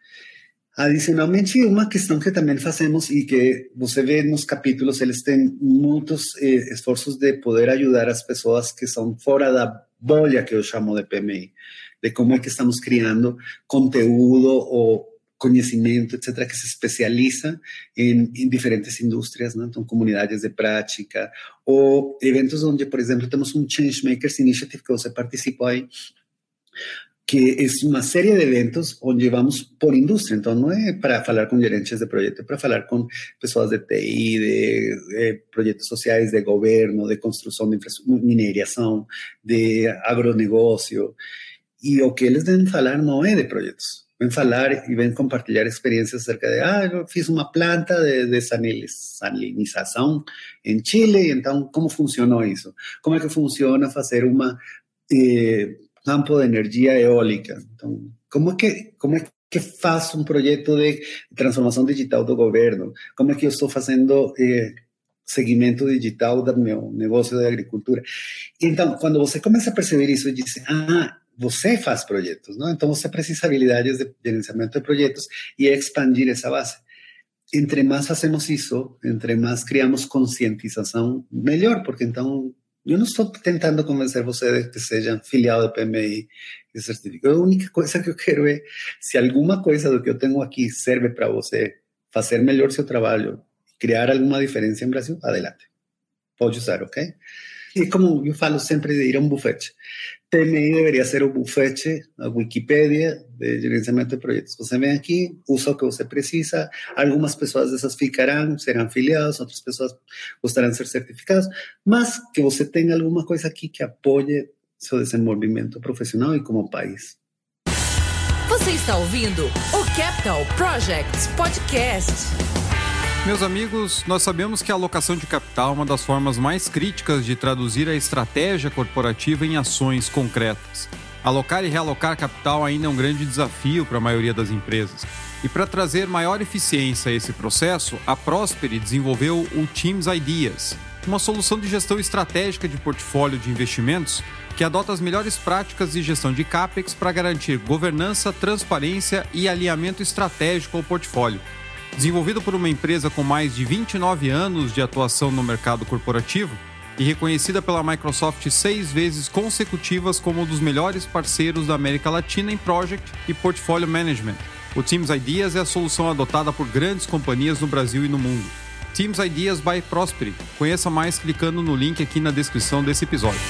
Adicionalmente, uma questão que também fazemos e que você vê nos capítulos, eles têm muitos eh, esforços de poder ajudar as pessoas que são fora da bolha que eu chamo de PMI, de como é que estamos criando conteúdo ou conhecimento, etc., que se especializa em, em diferentes indústrias, né? então comunidades de prática, ou eventos onde, por exemplo, temos um Changemakers Initiative que você participou aí, que es una serie de eventos donde vamos por industria. Entonces, no es para hablar con gerentes de proyectos, es para hablar con personas de TI, de, proyectos sociales, de gobierno, de construcción de mineración, de agronegocio. Y lo que ellos deben hablar no es de proyectos. Ven hablar y ven compartir experiencias acerca de, ah, yo hice una planta de desalinización en Chile y entonces, ¿cómo funcionó eso? ¿Cómo es que funciona hacer una... Eh, campo de energia eólica. Então, como é que como é que faço um projeto de transformação digital do governo? Como é que eu estou fazendo eh, digital do meu negócio de agricultura? Então, quando você começa a perceber isso, diz, ah, você faz projetos, não? Então você precisa habilidades de gerenciamento de projetos e expandir essa base. Entre mais fazemos isso, entre mais criamos conscientização, melhor, porque então eu não estou tentando convencer você de que seja filiado do PMI e certificado. A única coisa que eu quero é, se alguma coisa do que eu tenho aqui serve para você fazer melhor seu trabalho, criar alguma diferença em Brasil, adelante. Pode usar, ok? E como eu falo sempre de ir a um bufete. TMI deveria ser o bufete, a Wikipedia de gerenciamento de projetos. Você vem aqui, usa o que você precisa, algumas pessoas dessas ficarão, serão filiadas, outras pessoas gostarão de ser certificadas, mas que você tenha alguma coisa aqui que apoie seu desenvolvimento profissional e como país. Você está ouvindo o Capital Projects Podcast. Meus amigos, nós sabemos que a alocação de capital é uma das formas mais críticas de traduzir a estratégia corporativa em ações concretas. Alocar e realocar capital ainda é um grande desafio para a maioria das empresas. E para trazer maior eficiência a esse processo, a Prosperi desenvolveu o Teams Ideas, uma solução de gestão estratégica de portfólio de investimentos que adota as melhores práticas de gestão de CAPEX para garantir governança, transparência e alinhamento estratégico ao portfólio Desenvolvido por uma empresa com mais de 29 anos de atuação no mercado corporativo e reconhecida pela Microsoft seis vezes consecutivas como um dos melhores parceiros da América Latina em Project e Portfolio Management. O Teams Ideas é a solução adotada por grandes companhias no Brasil e no mundo. Teams Ideas by Prosperity. Conheça mais clicando no link aqui na descrição desse episódio.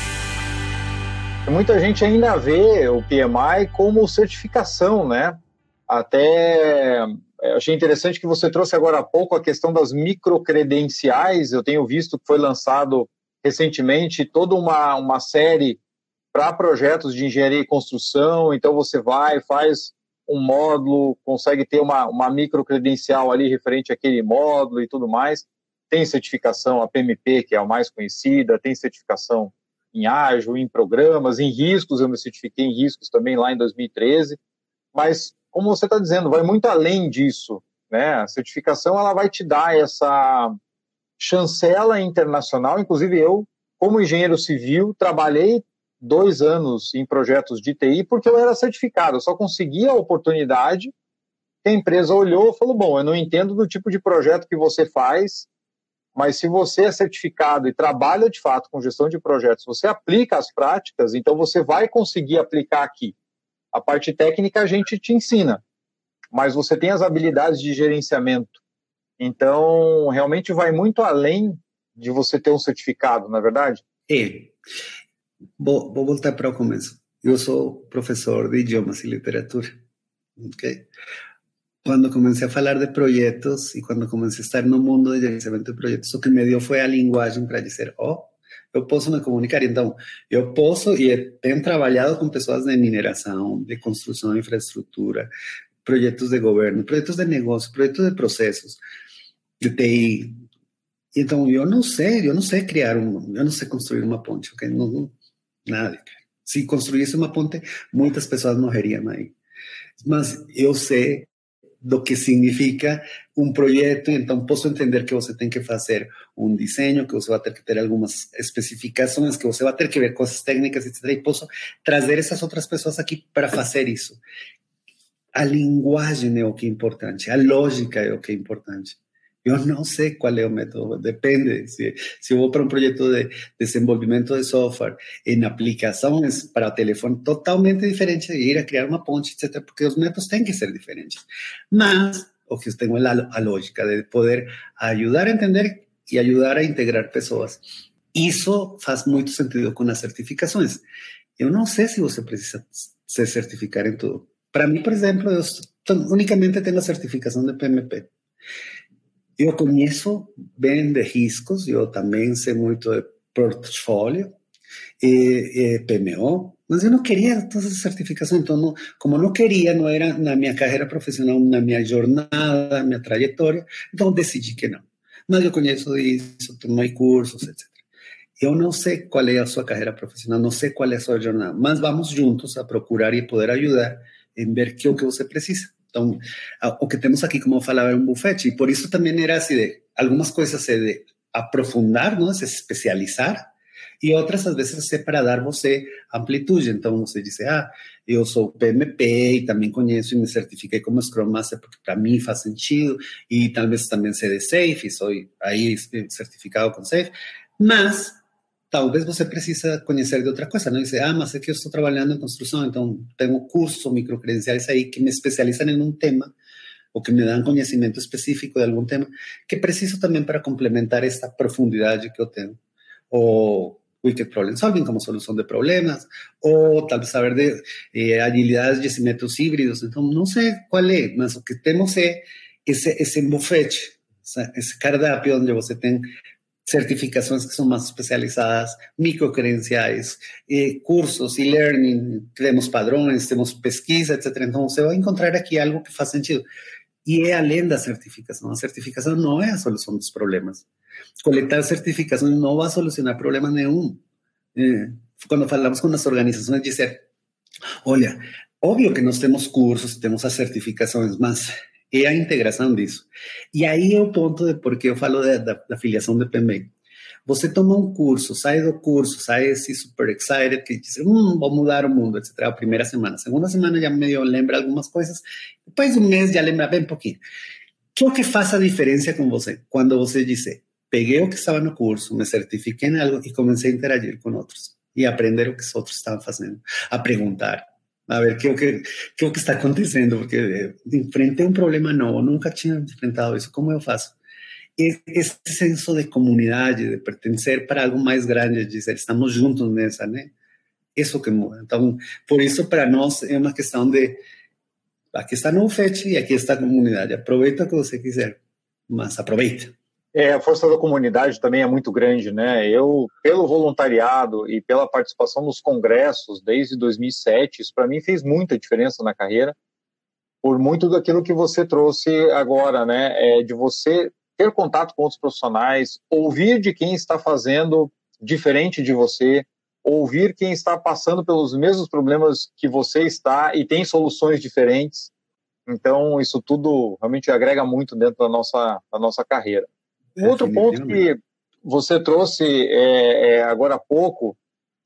Muita gente ainda vê o PMI como certificação, né? Até é, achei interessante que você trouxe agora há pouco a questão das microcredenciais. Eu tenho visto que foi lançado recentemente toda uma, uma série para projetos de engenharia e construção. Então você vai, faz um módulo, consegue ter uma, uma microcredencial ali referente àquele módulo e tudo mais. Tem certificação, a PMP, que é a mais conhecida, tem certificação em ágil, em programas, em riscos, eu me certifiquei em riscos também lá em 2013. Mas como você está dizendo, vai muito além disso. Né? A certificação ela vai te dar essa chancela internacional. Inclusive, eu, como engenheiro civil, trabalhei dois anos em projetos de TI porque eu era certificado. Eu só conseguia a oportunidade a empresa olhou e falou: Bom, eu não entendo do tipo de projeto que você faz, mas se você é certificado e trabalha de fato com gestão de projetos, você aplica as práticas, então você vai conseguir aplicar aqui. A parte técnica a gente te ensina, mas você tem as habilidades de gerenciamento. Então, realmente vai muito além de você ter um certificado, na é verdade? É. Vou, vou voltar para o começo. Eu sou professor de idiomas e literatura. Okay? Quando comecei a falar de projetos e quando comecei a estar no mundo de gerenciamento de projetos, o que me deu foi a linguagem para dizer, oh, eu posso me comunicar. Então, eu posso, e tenho trabalhado com pessoas de mineração, de construção de infraestrutura, projetos de governo, projetos de negócio, projetos de processos, de TI. Então, eu não sei, eu não sei criar um, eu não sei construir uma ponte, ok? Não, não, nada. Se construísse uma ponte, muitas pessoas morreriam aí. Mas eu sei do que significa um projeto, então posso entender que você tem que fazer um desenho, que você vai ter que ter algumas especificações, que você vai ter que ver coisas técnicas, etc. E posso trazer essas outras pessoas aqui para fazer isso. A linguagem é o que é importante, a lógica é o que é importante. Eu não sei qual é o método, depende. Se, se eu para um projeto de desenvolvimento de software em aplicações para telefone, totalmente diferente de ir a criar uma ponte, etc., porque os métodos têm que ser diferentes. Mas o que eu tenho é a, a lógica de poder ajudar a entender e ajudar a integrar pessoas. Isso faz muito sentido com as certificações. Eu não sei se você precisa se certificar em tudo. Para mim, por exemplo, eu unicamente tenho a certificação de PMP. Eu conheço bem de riscos, eu também sei muito de portfólio, e, e PMO, mas eu não queria todas as certificações, então, não, como não queria, não era na minha carreira profissional, na minha jornada, na minha trajetória, então decidi que não. Mas eu conheço isso, tomei cursos, etc. Eu não sei qual é a sua carreira profissional, não sei qual é a sua jornada, mas vamos juntos a procurar e poder ajudar em ver que é o que você precisa. Então, o que temos aqui, como eu falava, é um bufete, por isso também era assim, de, algumas coisas é de aprofundar, não? se especializar, e outras, às vezes, é para dar você amplitude. Então, você diz, ah, eu sou PMP e também conheço e me certifiquei como Scrum Master porque para mim faz sentido, e talvez também de Safe, sou aí certificado com Safe, mas talvez você precisa conhecer de outra coisa, não? Dizer, ah, mas é que eu estou trabalhando em construção, então tenho cursos ou microcredenciais aí que me especializam em um tema ou que me dão conhecimento específico de algum tema que preciso também para complementar esta profundidade que eu tenho. Ou Wicked Problem Solving como solução de problemas, ou talvez saber de eh, agilidades de métodos híbridos. Então, não sei qual é, mas o que temos é esse, esse bufete, cardápio onde você tem certificações que são mais especializadas, microcredenciais, eh, cursos e learning, temos padrões, temos pesquisa, etc. Então, você vai encontrar aqui algo que faz sentido. E é além da certificação. A certificação não é a problemas. Coletar certificações não vai solucionar problema nenhum. Eh, quando falamos com as organizações, dizer, olha, óbvio que nós temos cursos, temos as certificações, mas é a integração disso. E aí é o ponto de porque eu falo da, da, da filiação de PMI. Você toma um curso, sai do curso, sai assim super excited, que diz, hum, vou mudar o mundo, etc. A primeira semana. Segunda semana já meio lembra algumas coisas. Depois de um mês já lembra bem pouquinho. O que faz a diferença com você? Quando você diz, peguei o que estava no curso, me certifiquei em algo e comecei a interagir com outros. E aprender o que os outros estavam fazendo. A perguntar, a ver qué, qué, qué, que está acontecendo, porque enfrentei um problema novo, nunca tinha enfrentado isso, como eu faço? Esse senso de comunidade, de pertencer para algo mais grande, de estamos juntos nessa, né? isso que muda. Então, por isso, para nós, é uma questão de aqui está no FET e aqui está a comunidade. Aproveita que você quiser, mas aproveita. É, a força da comunidade também é muito grande, né? Eu, pelo voluntariado e pela participação nos congressos desde 2007, isso para mim fez muita diferença na carreira, por muito daquilo que você trouxe agora, né? É de você ter contato com outros profissionais, ouvir de quem está fazendo diferente de você, ouvir quem está passando pelos mesmos problemas que você está e tem soluções diferentes. Então, isso tudo realmente agrega muito dentro da nossa, da nossa carreira. Um outro ponto que você trouxe é, é, agora há pouco,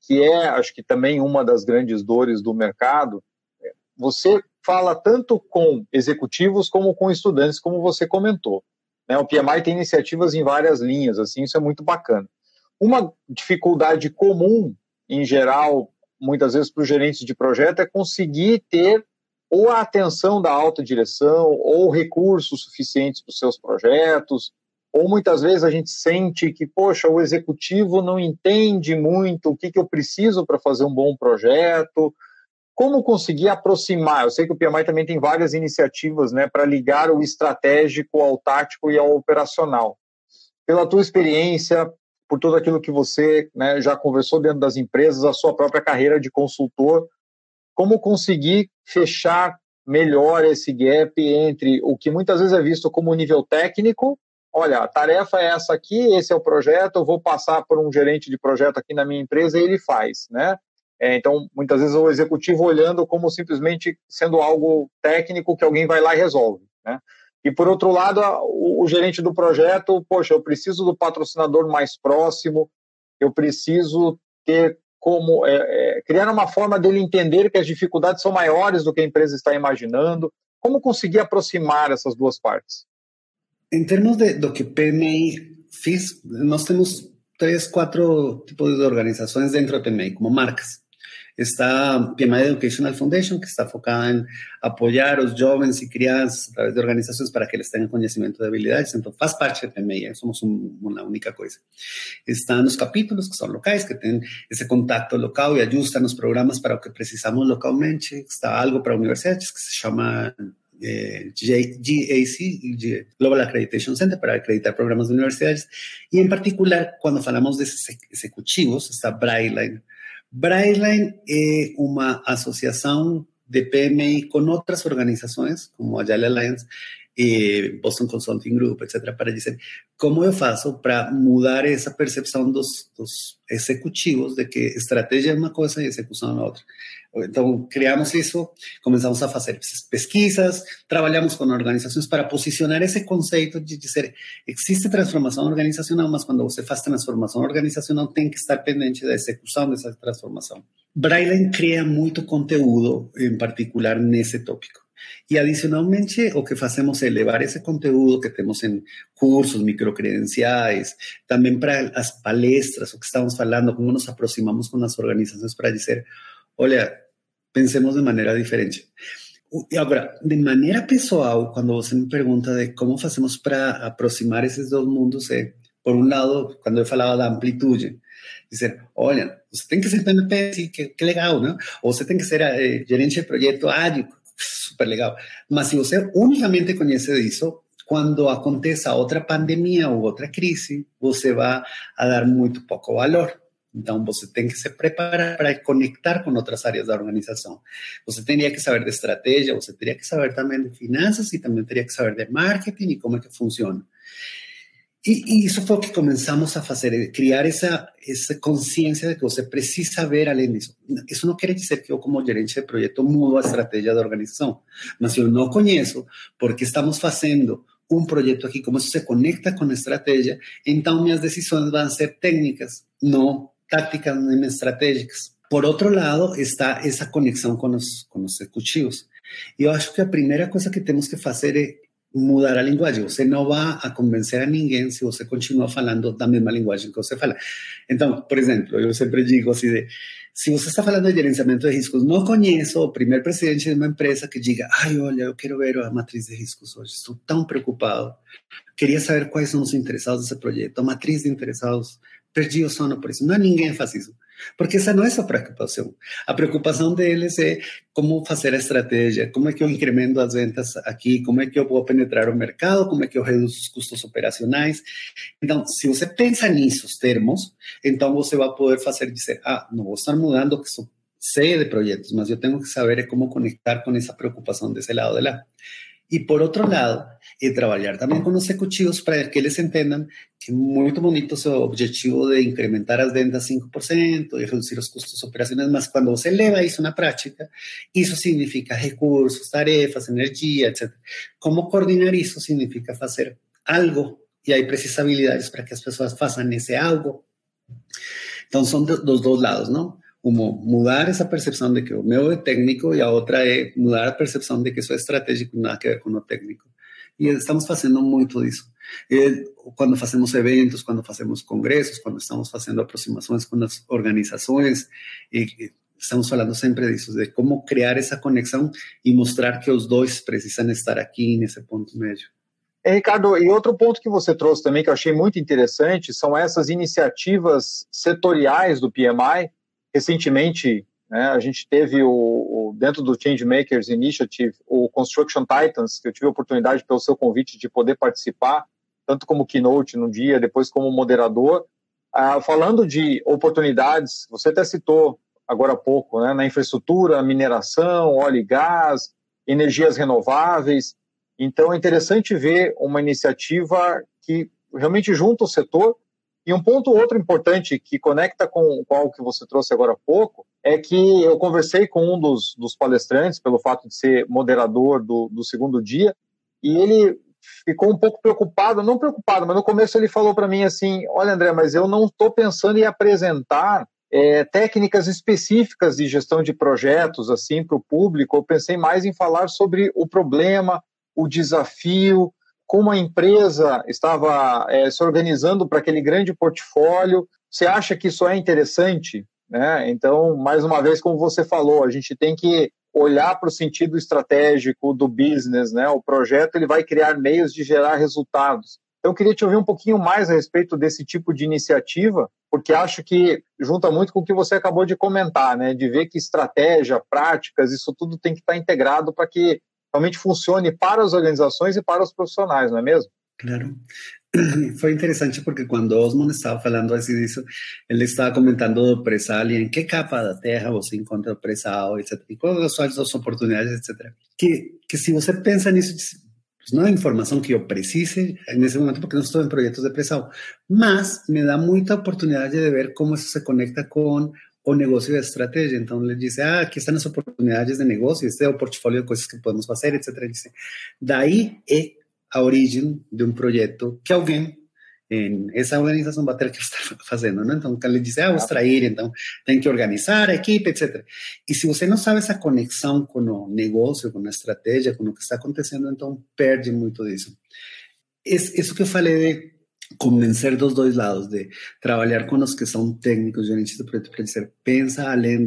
que é, acho que também uma das grandes dores do mercado, é, você fala tanto com executivos como com estudantes, como você comentou. Né? O PMI tem iniciativas em várias linhas, assim, isso é muito bacana. Uma dificuldade comum, em geral, muitas vezes para os gerentes de projeto, é conseguir ter ou a atenção da alta direção, ou recursos suficientes para os seus projetos, ou muitas vezes a gente sente que, poxa, o executivo não entende muito o que, que eu preciso para fazer um bom projeto, como conseguir aproximar? Eu sei que o PMI também tem várias iniciativas né, para ligar o estratégico ao tático e ao operacional. Pela tua experiência, por tudo aquilo que você né, já conversou dentro das empresas, a sua própria carreira de consultor, como conseguir fechar melhor esse gap entre o que muitas vezes é visto como nível técnico, olha, a tarefa é essa aqui, esse é o projeto, eu vou passar por um gerente de projeto aqui na minha empresa e ele faz, né? É, então, muitas vezes o executivo olhando como simplesmente sendo algo técnico que alguém vai lá e resolve. Né? E por outro lado, o, gerente do projeto, poxa, eu preciso do patrocinador mais próximo, eu preciso ter como é, é, criar uma forma dele entender que as dificuldades são maiores do que a empresa está imaginando. Como conseguir aproximar essas duas partes? Em termos de, do que PMI fiz, nós temos três, quatro tipos de organizações dentro do PMI, como marcas. Está PMI Educational Foundation, que está focada en apoyar a los jóvenes y crianças a través de organizaciones para que les tengan conocimiento de habilidades. Entonces, faz parte PMI, somos un, una única cosa. Están los capítulos, que son locales, que tienen ese contacto local y ajustan los programas para lo que precisamos localmente. Está algo para universidades que se llama eh, GAC, Global Accreditation Center, para acreditar programas de universidades. Y en particular, cuando hablamos de ejecutivos, está Brightline, Brightline é uma associação de PMI com outras organizações, como Agile Alliance, eh, Boston Consulting Group, etc., para dizer como eu faço para mudar essa percepção dos, dos executivos de que estratégia é uma coisa e execução é outra. Então, criamos isso, começamos a fazer pesquisas, trabalhamos com organizações para posicionar esse conceito de dizer, existe transformação organizacional, mas quando você faz transformação organizacional, tem que estar pendente da execução dessa transformação. Brailen cria muito conteúdo, em particular nesse tópico. Y adicionalmente, lo que hacemos es elevar ese contenido que tenemos en cursos, microcredenciales, también para las palestras, o que estamos hablando, cómo nos aproximamos con las organizaciones para decir, oye, pensemos de manera diferente. Y ahora, de manera pessoal, cuando vos me pregunta de cómo hacemos para aproximar esos dos mundos, eh, por un lado, cuando he hablado de amplitud, dice, oye, usted tiene que ser PNP, sí, qué, legal, ¿no? O usted tiene que ser eh, gerente de proyecto ágil, super legal. Mas se você unicamente conhece disso, quando aconteça outra pandemia ou outra crise, vai a dar muito pouco valor. Então, você tem que se preparar para conectar com outras áreas da organização. Você teria que saber de estratégia, você teria que saber também de finanças e também teria que saber de marketing e como é que funciona. Y, eso fue lo que comenzamos a hacer, eh, crear esa, esa conciencia de que usted precisa ver além eso. Eso no quiere decir que yo como gerente de proyecto mudo a estrategia de organización. Mas yo no conozco porque estamos haciendo un proyecto aquí, cómo eso se conecta con la estrategia, entonces mis decisiones van a ser técnicas, no tácticas ni estratégicas. Por otro lado, está esa conexión con los, con los ejecutivos. Yo acho que la primera cosa que tenemos que hacer es mudar a linguagem. Você não vai a convencer a ninguém se você continua falando da mesma linguagem que você fala. Então, por exemplo, eu sempre digo assim, de, se você está falando de gerenciamento de riscos, não conheço o primeiro presidente de uma empresa que diga, ai, olha, eu quero ver a matriz de riscos hoje, estou tão preocupado, queria saber quais são os interessados nesse projeto, a matriz de interessados perdi o sono por isso. Não ninguém faz isso. Porque essa não é sua preocupação. A preocupação deles é como fazer a estratégia, como é que eu incremento as ventas aqui, como é que eu vou penetrar o mercado, como é que eu reduzo os custos operacionais. Então, se você pensa nisso, termos, então você vai poder fazer dizer, ah, não vou estar mudando, que sou de projetos, mas eu tenho que saber como conectar com essa preocupação desse lado de lá. Y por otro lado, y trabajar también con los ejecutivos para que ellos entiendan que es muy bonito su objetivo de incrementar las ventas 5%, de reducir los costos operacionales, más cuando se eleva eso una práctica, eso significa recursos, tarefas, energía, etc. ¿Cómo coordinar eso? Significa hacer algo y hay precisabilidades para que las personas hagan ese algo. Son los dos lados, ¿no? como mudar essa percepção de que o meu é técnico e a outra é mudar a percepção de que isso é estratégico e nada a ver com o técnico. E estamos fazendo muito disso. E quando fazemos eventos, quando fazemos congressos, quando estamos fazendo aproximações com as organizações, e eh, eh, estamos falando sempre disso, de como criar essa conexão e mostrar que os dois precisam estar aqui nesse ponto médio. É, eh, Ricardo, e outro ponto que você trouxe também que eu achei muito interessante são essas iniciativas setoriais do PMI recentemente, né, a gente teve o, o, dentro do Changemakers Initiative o Construction Titans, que eu tive a oportunidade pelo seu convite de poder participar, tanto como keynote no dia, depois como moderador, ah, falando de oportunidades, você até citou agora há pouco, né, na infraestrutura, mineração, óleo e gás, energias renováveis. Então é interessante ver uma iniciativa que realmente junta o setor e um ponto outro importante que conecta com, com algo que você trouxe agora há pouco é que eu conversei com um dos, dos palestrantes, pelo fato de ser moderador do, do segundo dia, e ele ficou um pouco preocupado, não preocupado, mas no começo ele falou para mim assim: Olha, André, mas eu não estou pensando em apresentar é, técnicas específicas de gestão de projetos assim para o público. Eu pensei mais em falar sobre o problema, o desafio, como a empresa estava é, se organizando para aquele grande portfólio. Você acha que isso é interessante? Né? Então, mais uma vez, como você falou, a gente tem que olhar para o sentido estratégico do business, né? O projeto ele vai criar meios de gerar resultados. Então, eu queria te ouvir um pouquinho mais a respeito desse tipo de iniciativa, porque acho que junta muito com o que você acabou de comentar, né? De ver que estratégia, práticas, isso tudo tem que estar integrado para que realmente funcione para as organizações e para os profissionais, não é mesmo? Claro. Foi interessante porque quando Osmond estava falando assim disso, ele estava comentando do pré-sal e em que capa da terra você encontra o pré-sal, etc. E quais são as oportunidades, etc. Que, que se você pensa nisso, não é informação que eu precise nesse momento porque não estou em projetos de pré-sal, mas me dá muita oportunidade de ver como isso se conecta com o negocio de estrategia. Entonces le dice, ah, aquí están las oportunidades de negocio, este es el portfolio de cosas que podemos hacer, etc. Dice, daí é a origem de um projeto que alguém em essa organização vai ter que estar fazendo, né? Então, ele diz, ah, vou extrair, então tem que organizar a equipe, etc. E se você não sabe essa conexão com o negócio, com a estratégia, com o que está acontecendo, então perde muito disso. Isso que eu falei de convencer dos lados, de trabalhar com os que são técnicos, gerentes de projeto, para dizer, pensa além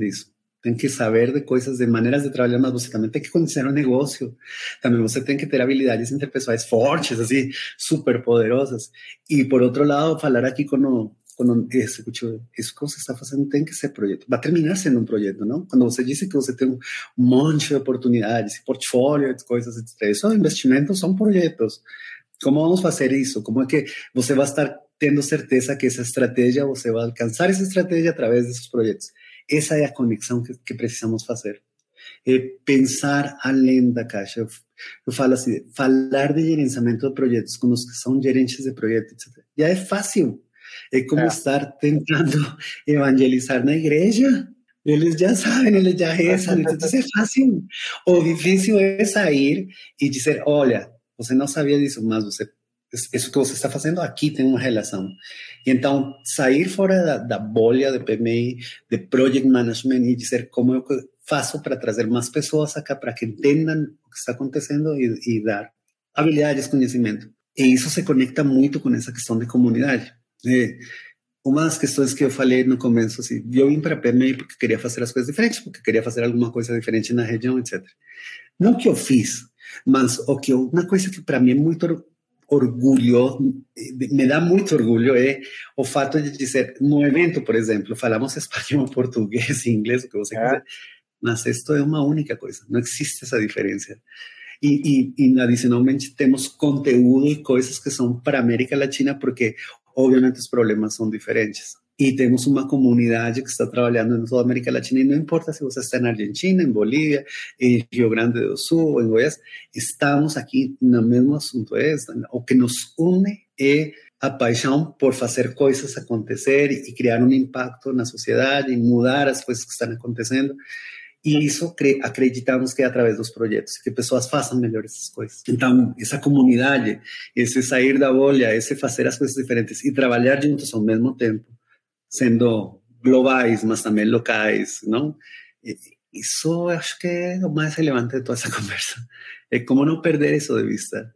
que saber de coisas, de maneiras de trabalhar, mas você também tem que conhecer o negócio. Também você tem que ter habilidades interpessoais fortes, assim, super poderosas. E, por outro lado, falar aqui com o, com o executivo, isso que você está fazendo tem que ser projeto. Vai terminar sendo um projeto, não? Quando você disse que você tem um monte de oportunidades, portfólio, coisas, etc. Isso, investimentos são projetos. Como vamos fazer isso? Como é que você vai estar tendo certeza que essa estratégia, você vai alcançar essa estratégia através desses projetos? Essa é a conexão que, que precisamos fazer. É pensar além da caixa. Eu, eu falo assim, falar de gerenciamento de projetos com os que são gerentes de projetos, etc. Já é fácil. É como é. estar tentando evangelizar na igreja eles já sabem, eles já rezam, então é fácil. O difícil é sair e dizer, olha, você não sabia disso, mas você isso que você está fazendo aqui tem uma relação. E então, sair fora da, da bolha de PMI, de project management e dizer como eu faço para trazer mais pessoas acá para que entendam o que está acontecendo e, e dar habilidades, conhecimento. E isso se conecta muito com essa questão de comunidade. É, uma das questões que eu falei no começo, assim, eu vim para a PMI porque queria fazer as coisas diferentes, porque queria fazer alguma coisa diferente na região, etc. Não que eu fiz, mas o que uma coisa que para mim é muito orgulho, me dá muito orgulho é o fato de dizer, no evento, por exemplo, falamos espanhol, português, inglês, o que você é. quiser, mas isto é uma única coisa, não existe essa diferença. E, e, e, adicionalmente temos conteúdo e coisas que são para América Latina, porque obviamente os problemas são diferentes. E temos uma comunidade que está trabalhando em toda América Latina, e não importa se você está na Argentina, em Bolívia, em Rio Grande do Sul, em Goiás, estamos aqui no mesmo assunto. É, o que nos une é a paixão por fazer coisas acontecer e criar um impacto na sociedade, e mudar as coisas que estão acontecendo. E isso acreditamos que é através dos projetos, que pessoas façam melhor essas coisas. Então, essa comunidade, esse sair da bolha, esse fazer as coisas diferentes e trabalhar juntos ao mesmo tempo, sendo globais, mas também locais, não? Isso acho que é o mais relevante de toda essa conversa. É como não perder isso de vista.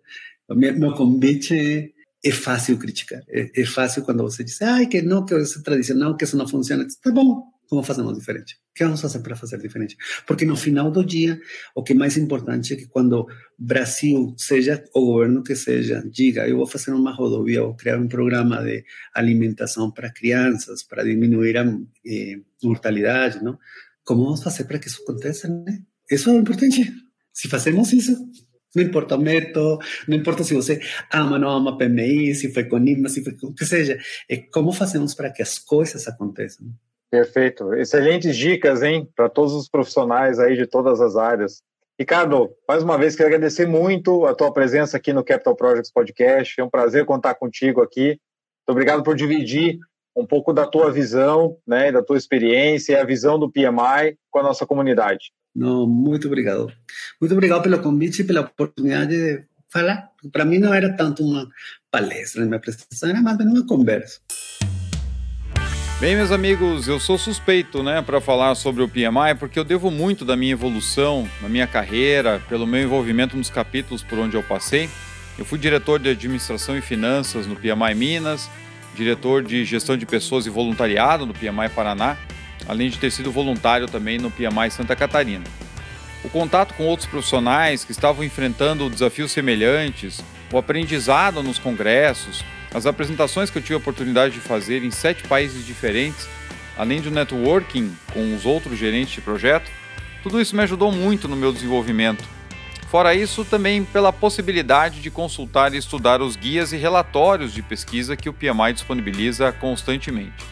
Meu convite é fácil criticar. É, é fácil quando você diz, ai, que não, que isso é tradicional, que isso não funciona. Tá bom, como fazemos diferente? O que vamos fazer para fazer diferente? Porque no final do dia, o que é mais importante é que quando Brasil, seja o governo que seja, diga, eu vou fazer uma rodovia, ou criar um programa de alimentação para crianças, para diminuir a eh, mortalidade, não? Como vamos fazer para que isso aconteça, né? Isso é importante. Se fazemos isso, não importa o método, não importa se você ama ou não ama PMI, se foi com IMA, se foi com o que seja. É como fazemos para que as coisas aconteçam. Perfeito. Excelentes dicas, hein, para todos os profissionais aí de todas as áreas. Ricardo, mais uma vez quero agradecer muito a tua presença aqui no Capital Projects Podcast. É um prazer contar contigo aqui. Muito obrigado por dividir um pouco da tua visão, né, da tua experiência e a visão do PMI com a nossa comunidade. Não, muito obrigado. Muito obrigado pelo convite e pela oportunidade de falar. Para mim não era tanto uma palestra, minha apresentação era mais uma conversa. Bem, meus amigos, eu sou suspeito, né, para falar sobre o PMI, porque eu devo muito da minha evolução na minha carreira, pelo meu envolvimento nos capítulos por onde eu passei. Eu fui diretor de administração e finanças no PMI Minas, diretor de gestão de pessoas e voluntariado no PMI Paraná, além de ter sido voluntário também no PMI Santa Catarina. O contato com outros profissionais que estavam enfrentando desafios semelhantes, o aprendizado nos congressos, as apresentações que eu tive a oportunidade de fazer em sete países diferentes, além do networking com os outros gerentes de projeto, tudo isso me ajudou muito no meu desenvolvimento. Fora isso, também pela possibilidade de consultar e estudar os guias e relatórios de pesquisa que o PMI disponibiliza constantemente.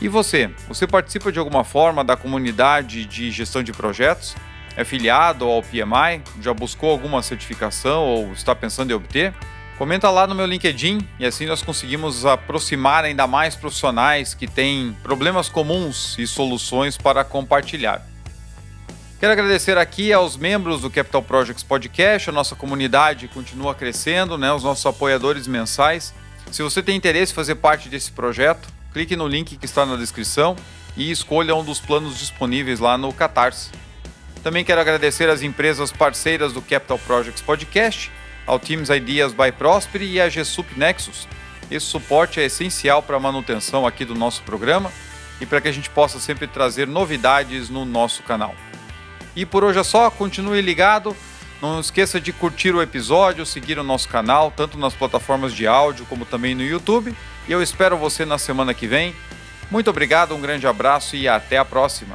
E você? Você participa de alguma forma da comunidade de gestão de projetos? É filiado ao PMI? Já buscou alguma certificação ou está pensando em obter? Comenta lá no meu LinkedIn e assim nós conseguimos aproximar ainda mais profissionais que têm problemas comuns e soluções para compartilhar. Quero agradecer aqui aos membros do Capital Projects Podcast, a nossa comunidade continua crescendo, né, os nossos apoiadores mensais. Se você tem interesse em fazer parte desse projeto, clique no link que está na descrição e escolha um dos planos disponíveis lá no Catarse. Também quero agradecer às empresas parceiras do Capital Projects Podcast ao Teams Ideas by Prosper e à GSUP Nexus. Esse suporte é essencial para a manutenção aqui do nosso programa e para que a gente possa sempre trazer novidades no nosso canal. E por hoje é só, continue ligado. Não esqueça de curtir o episódio, seguir o nosso canal, tanto nas plataformas de áudio como também no YouTube. E eu espero você na semana que vem. Muito obrigado, um grande abraço e até a próxima.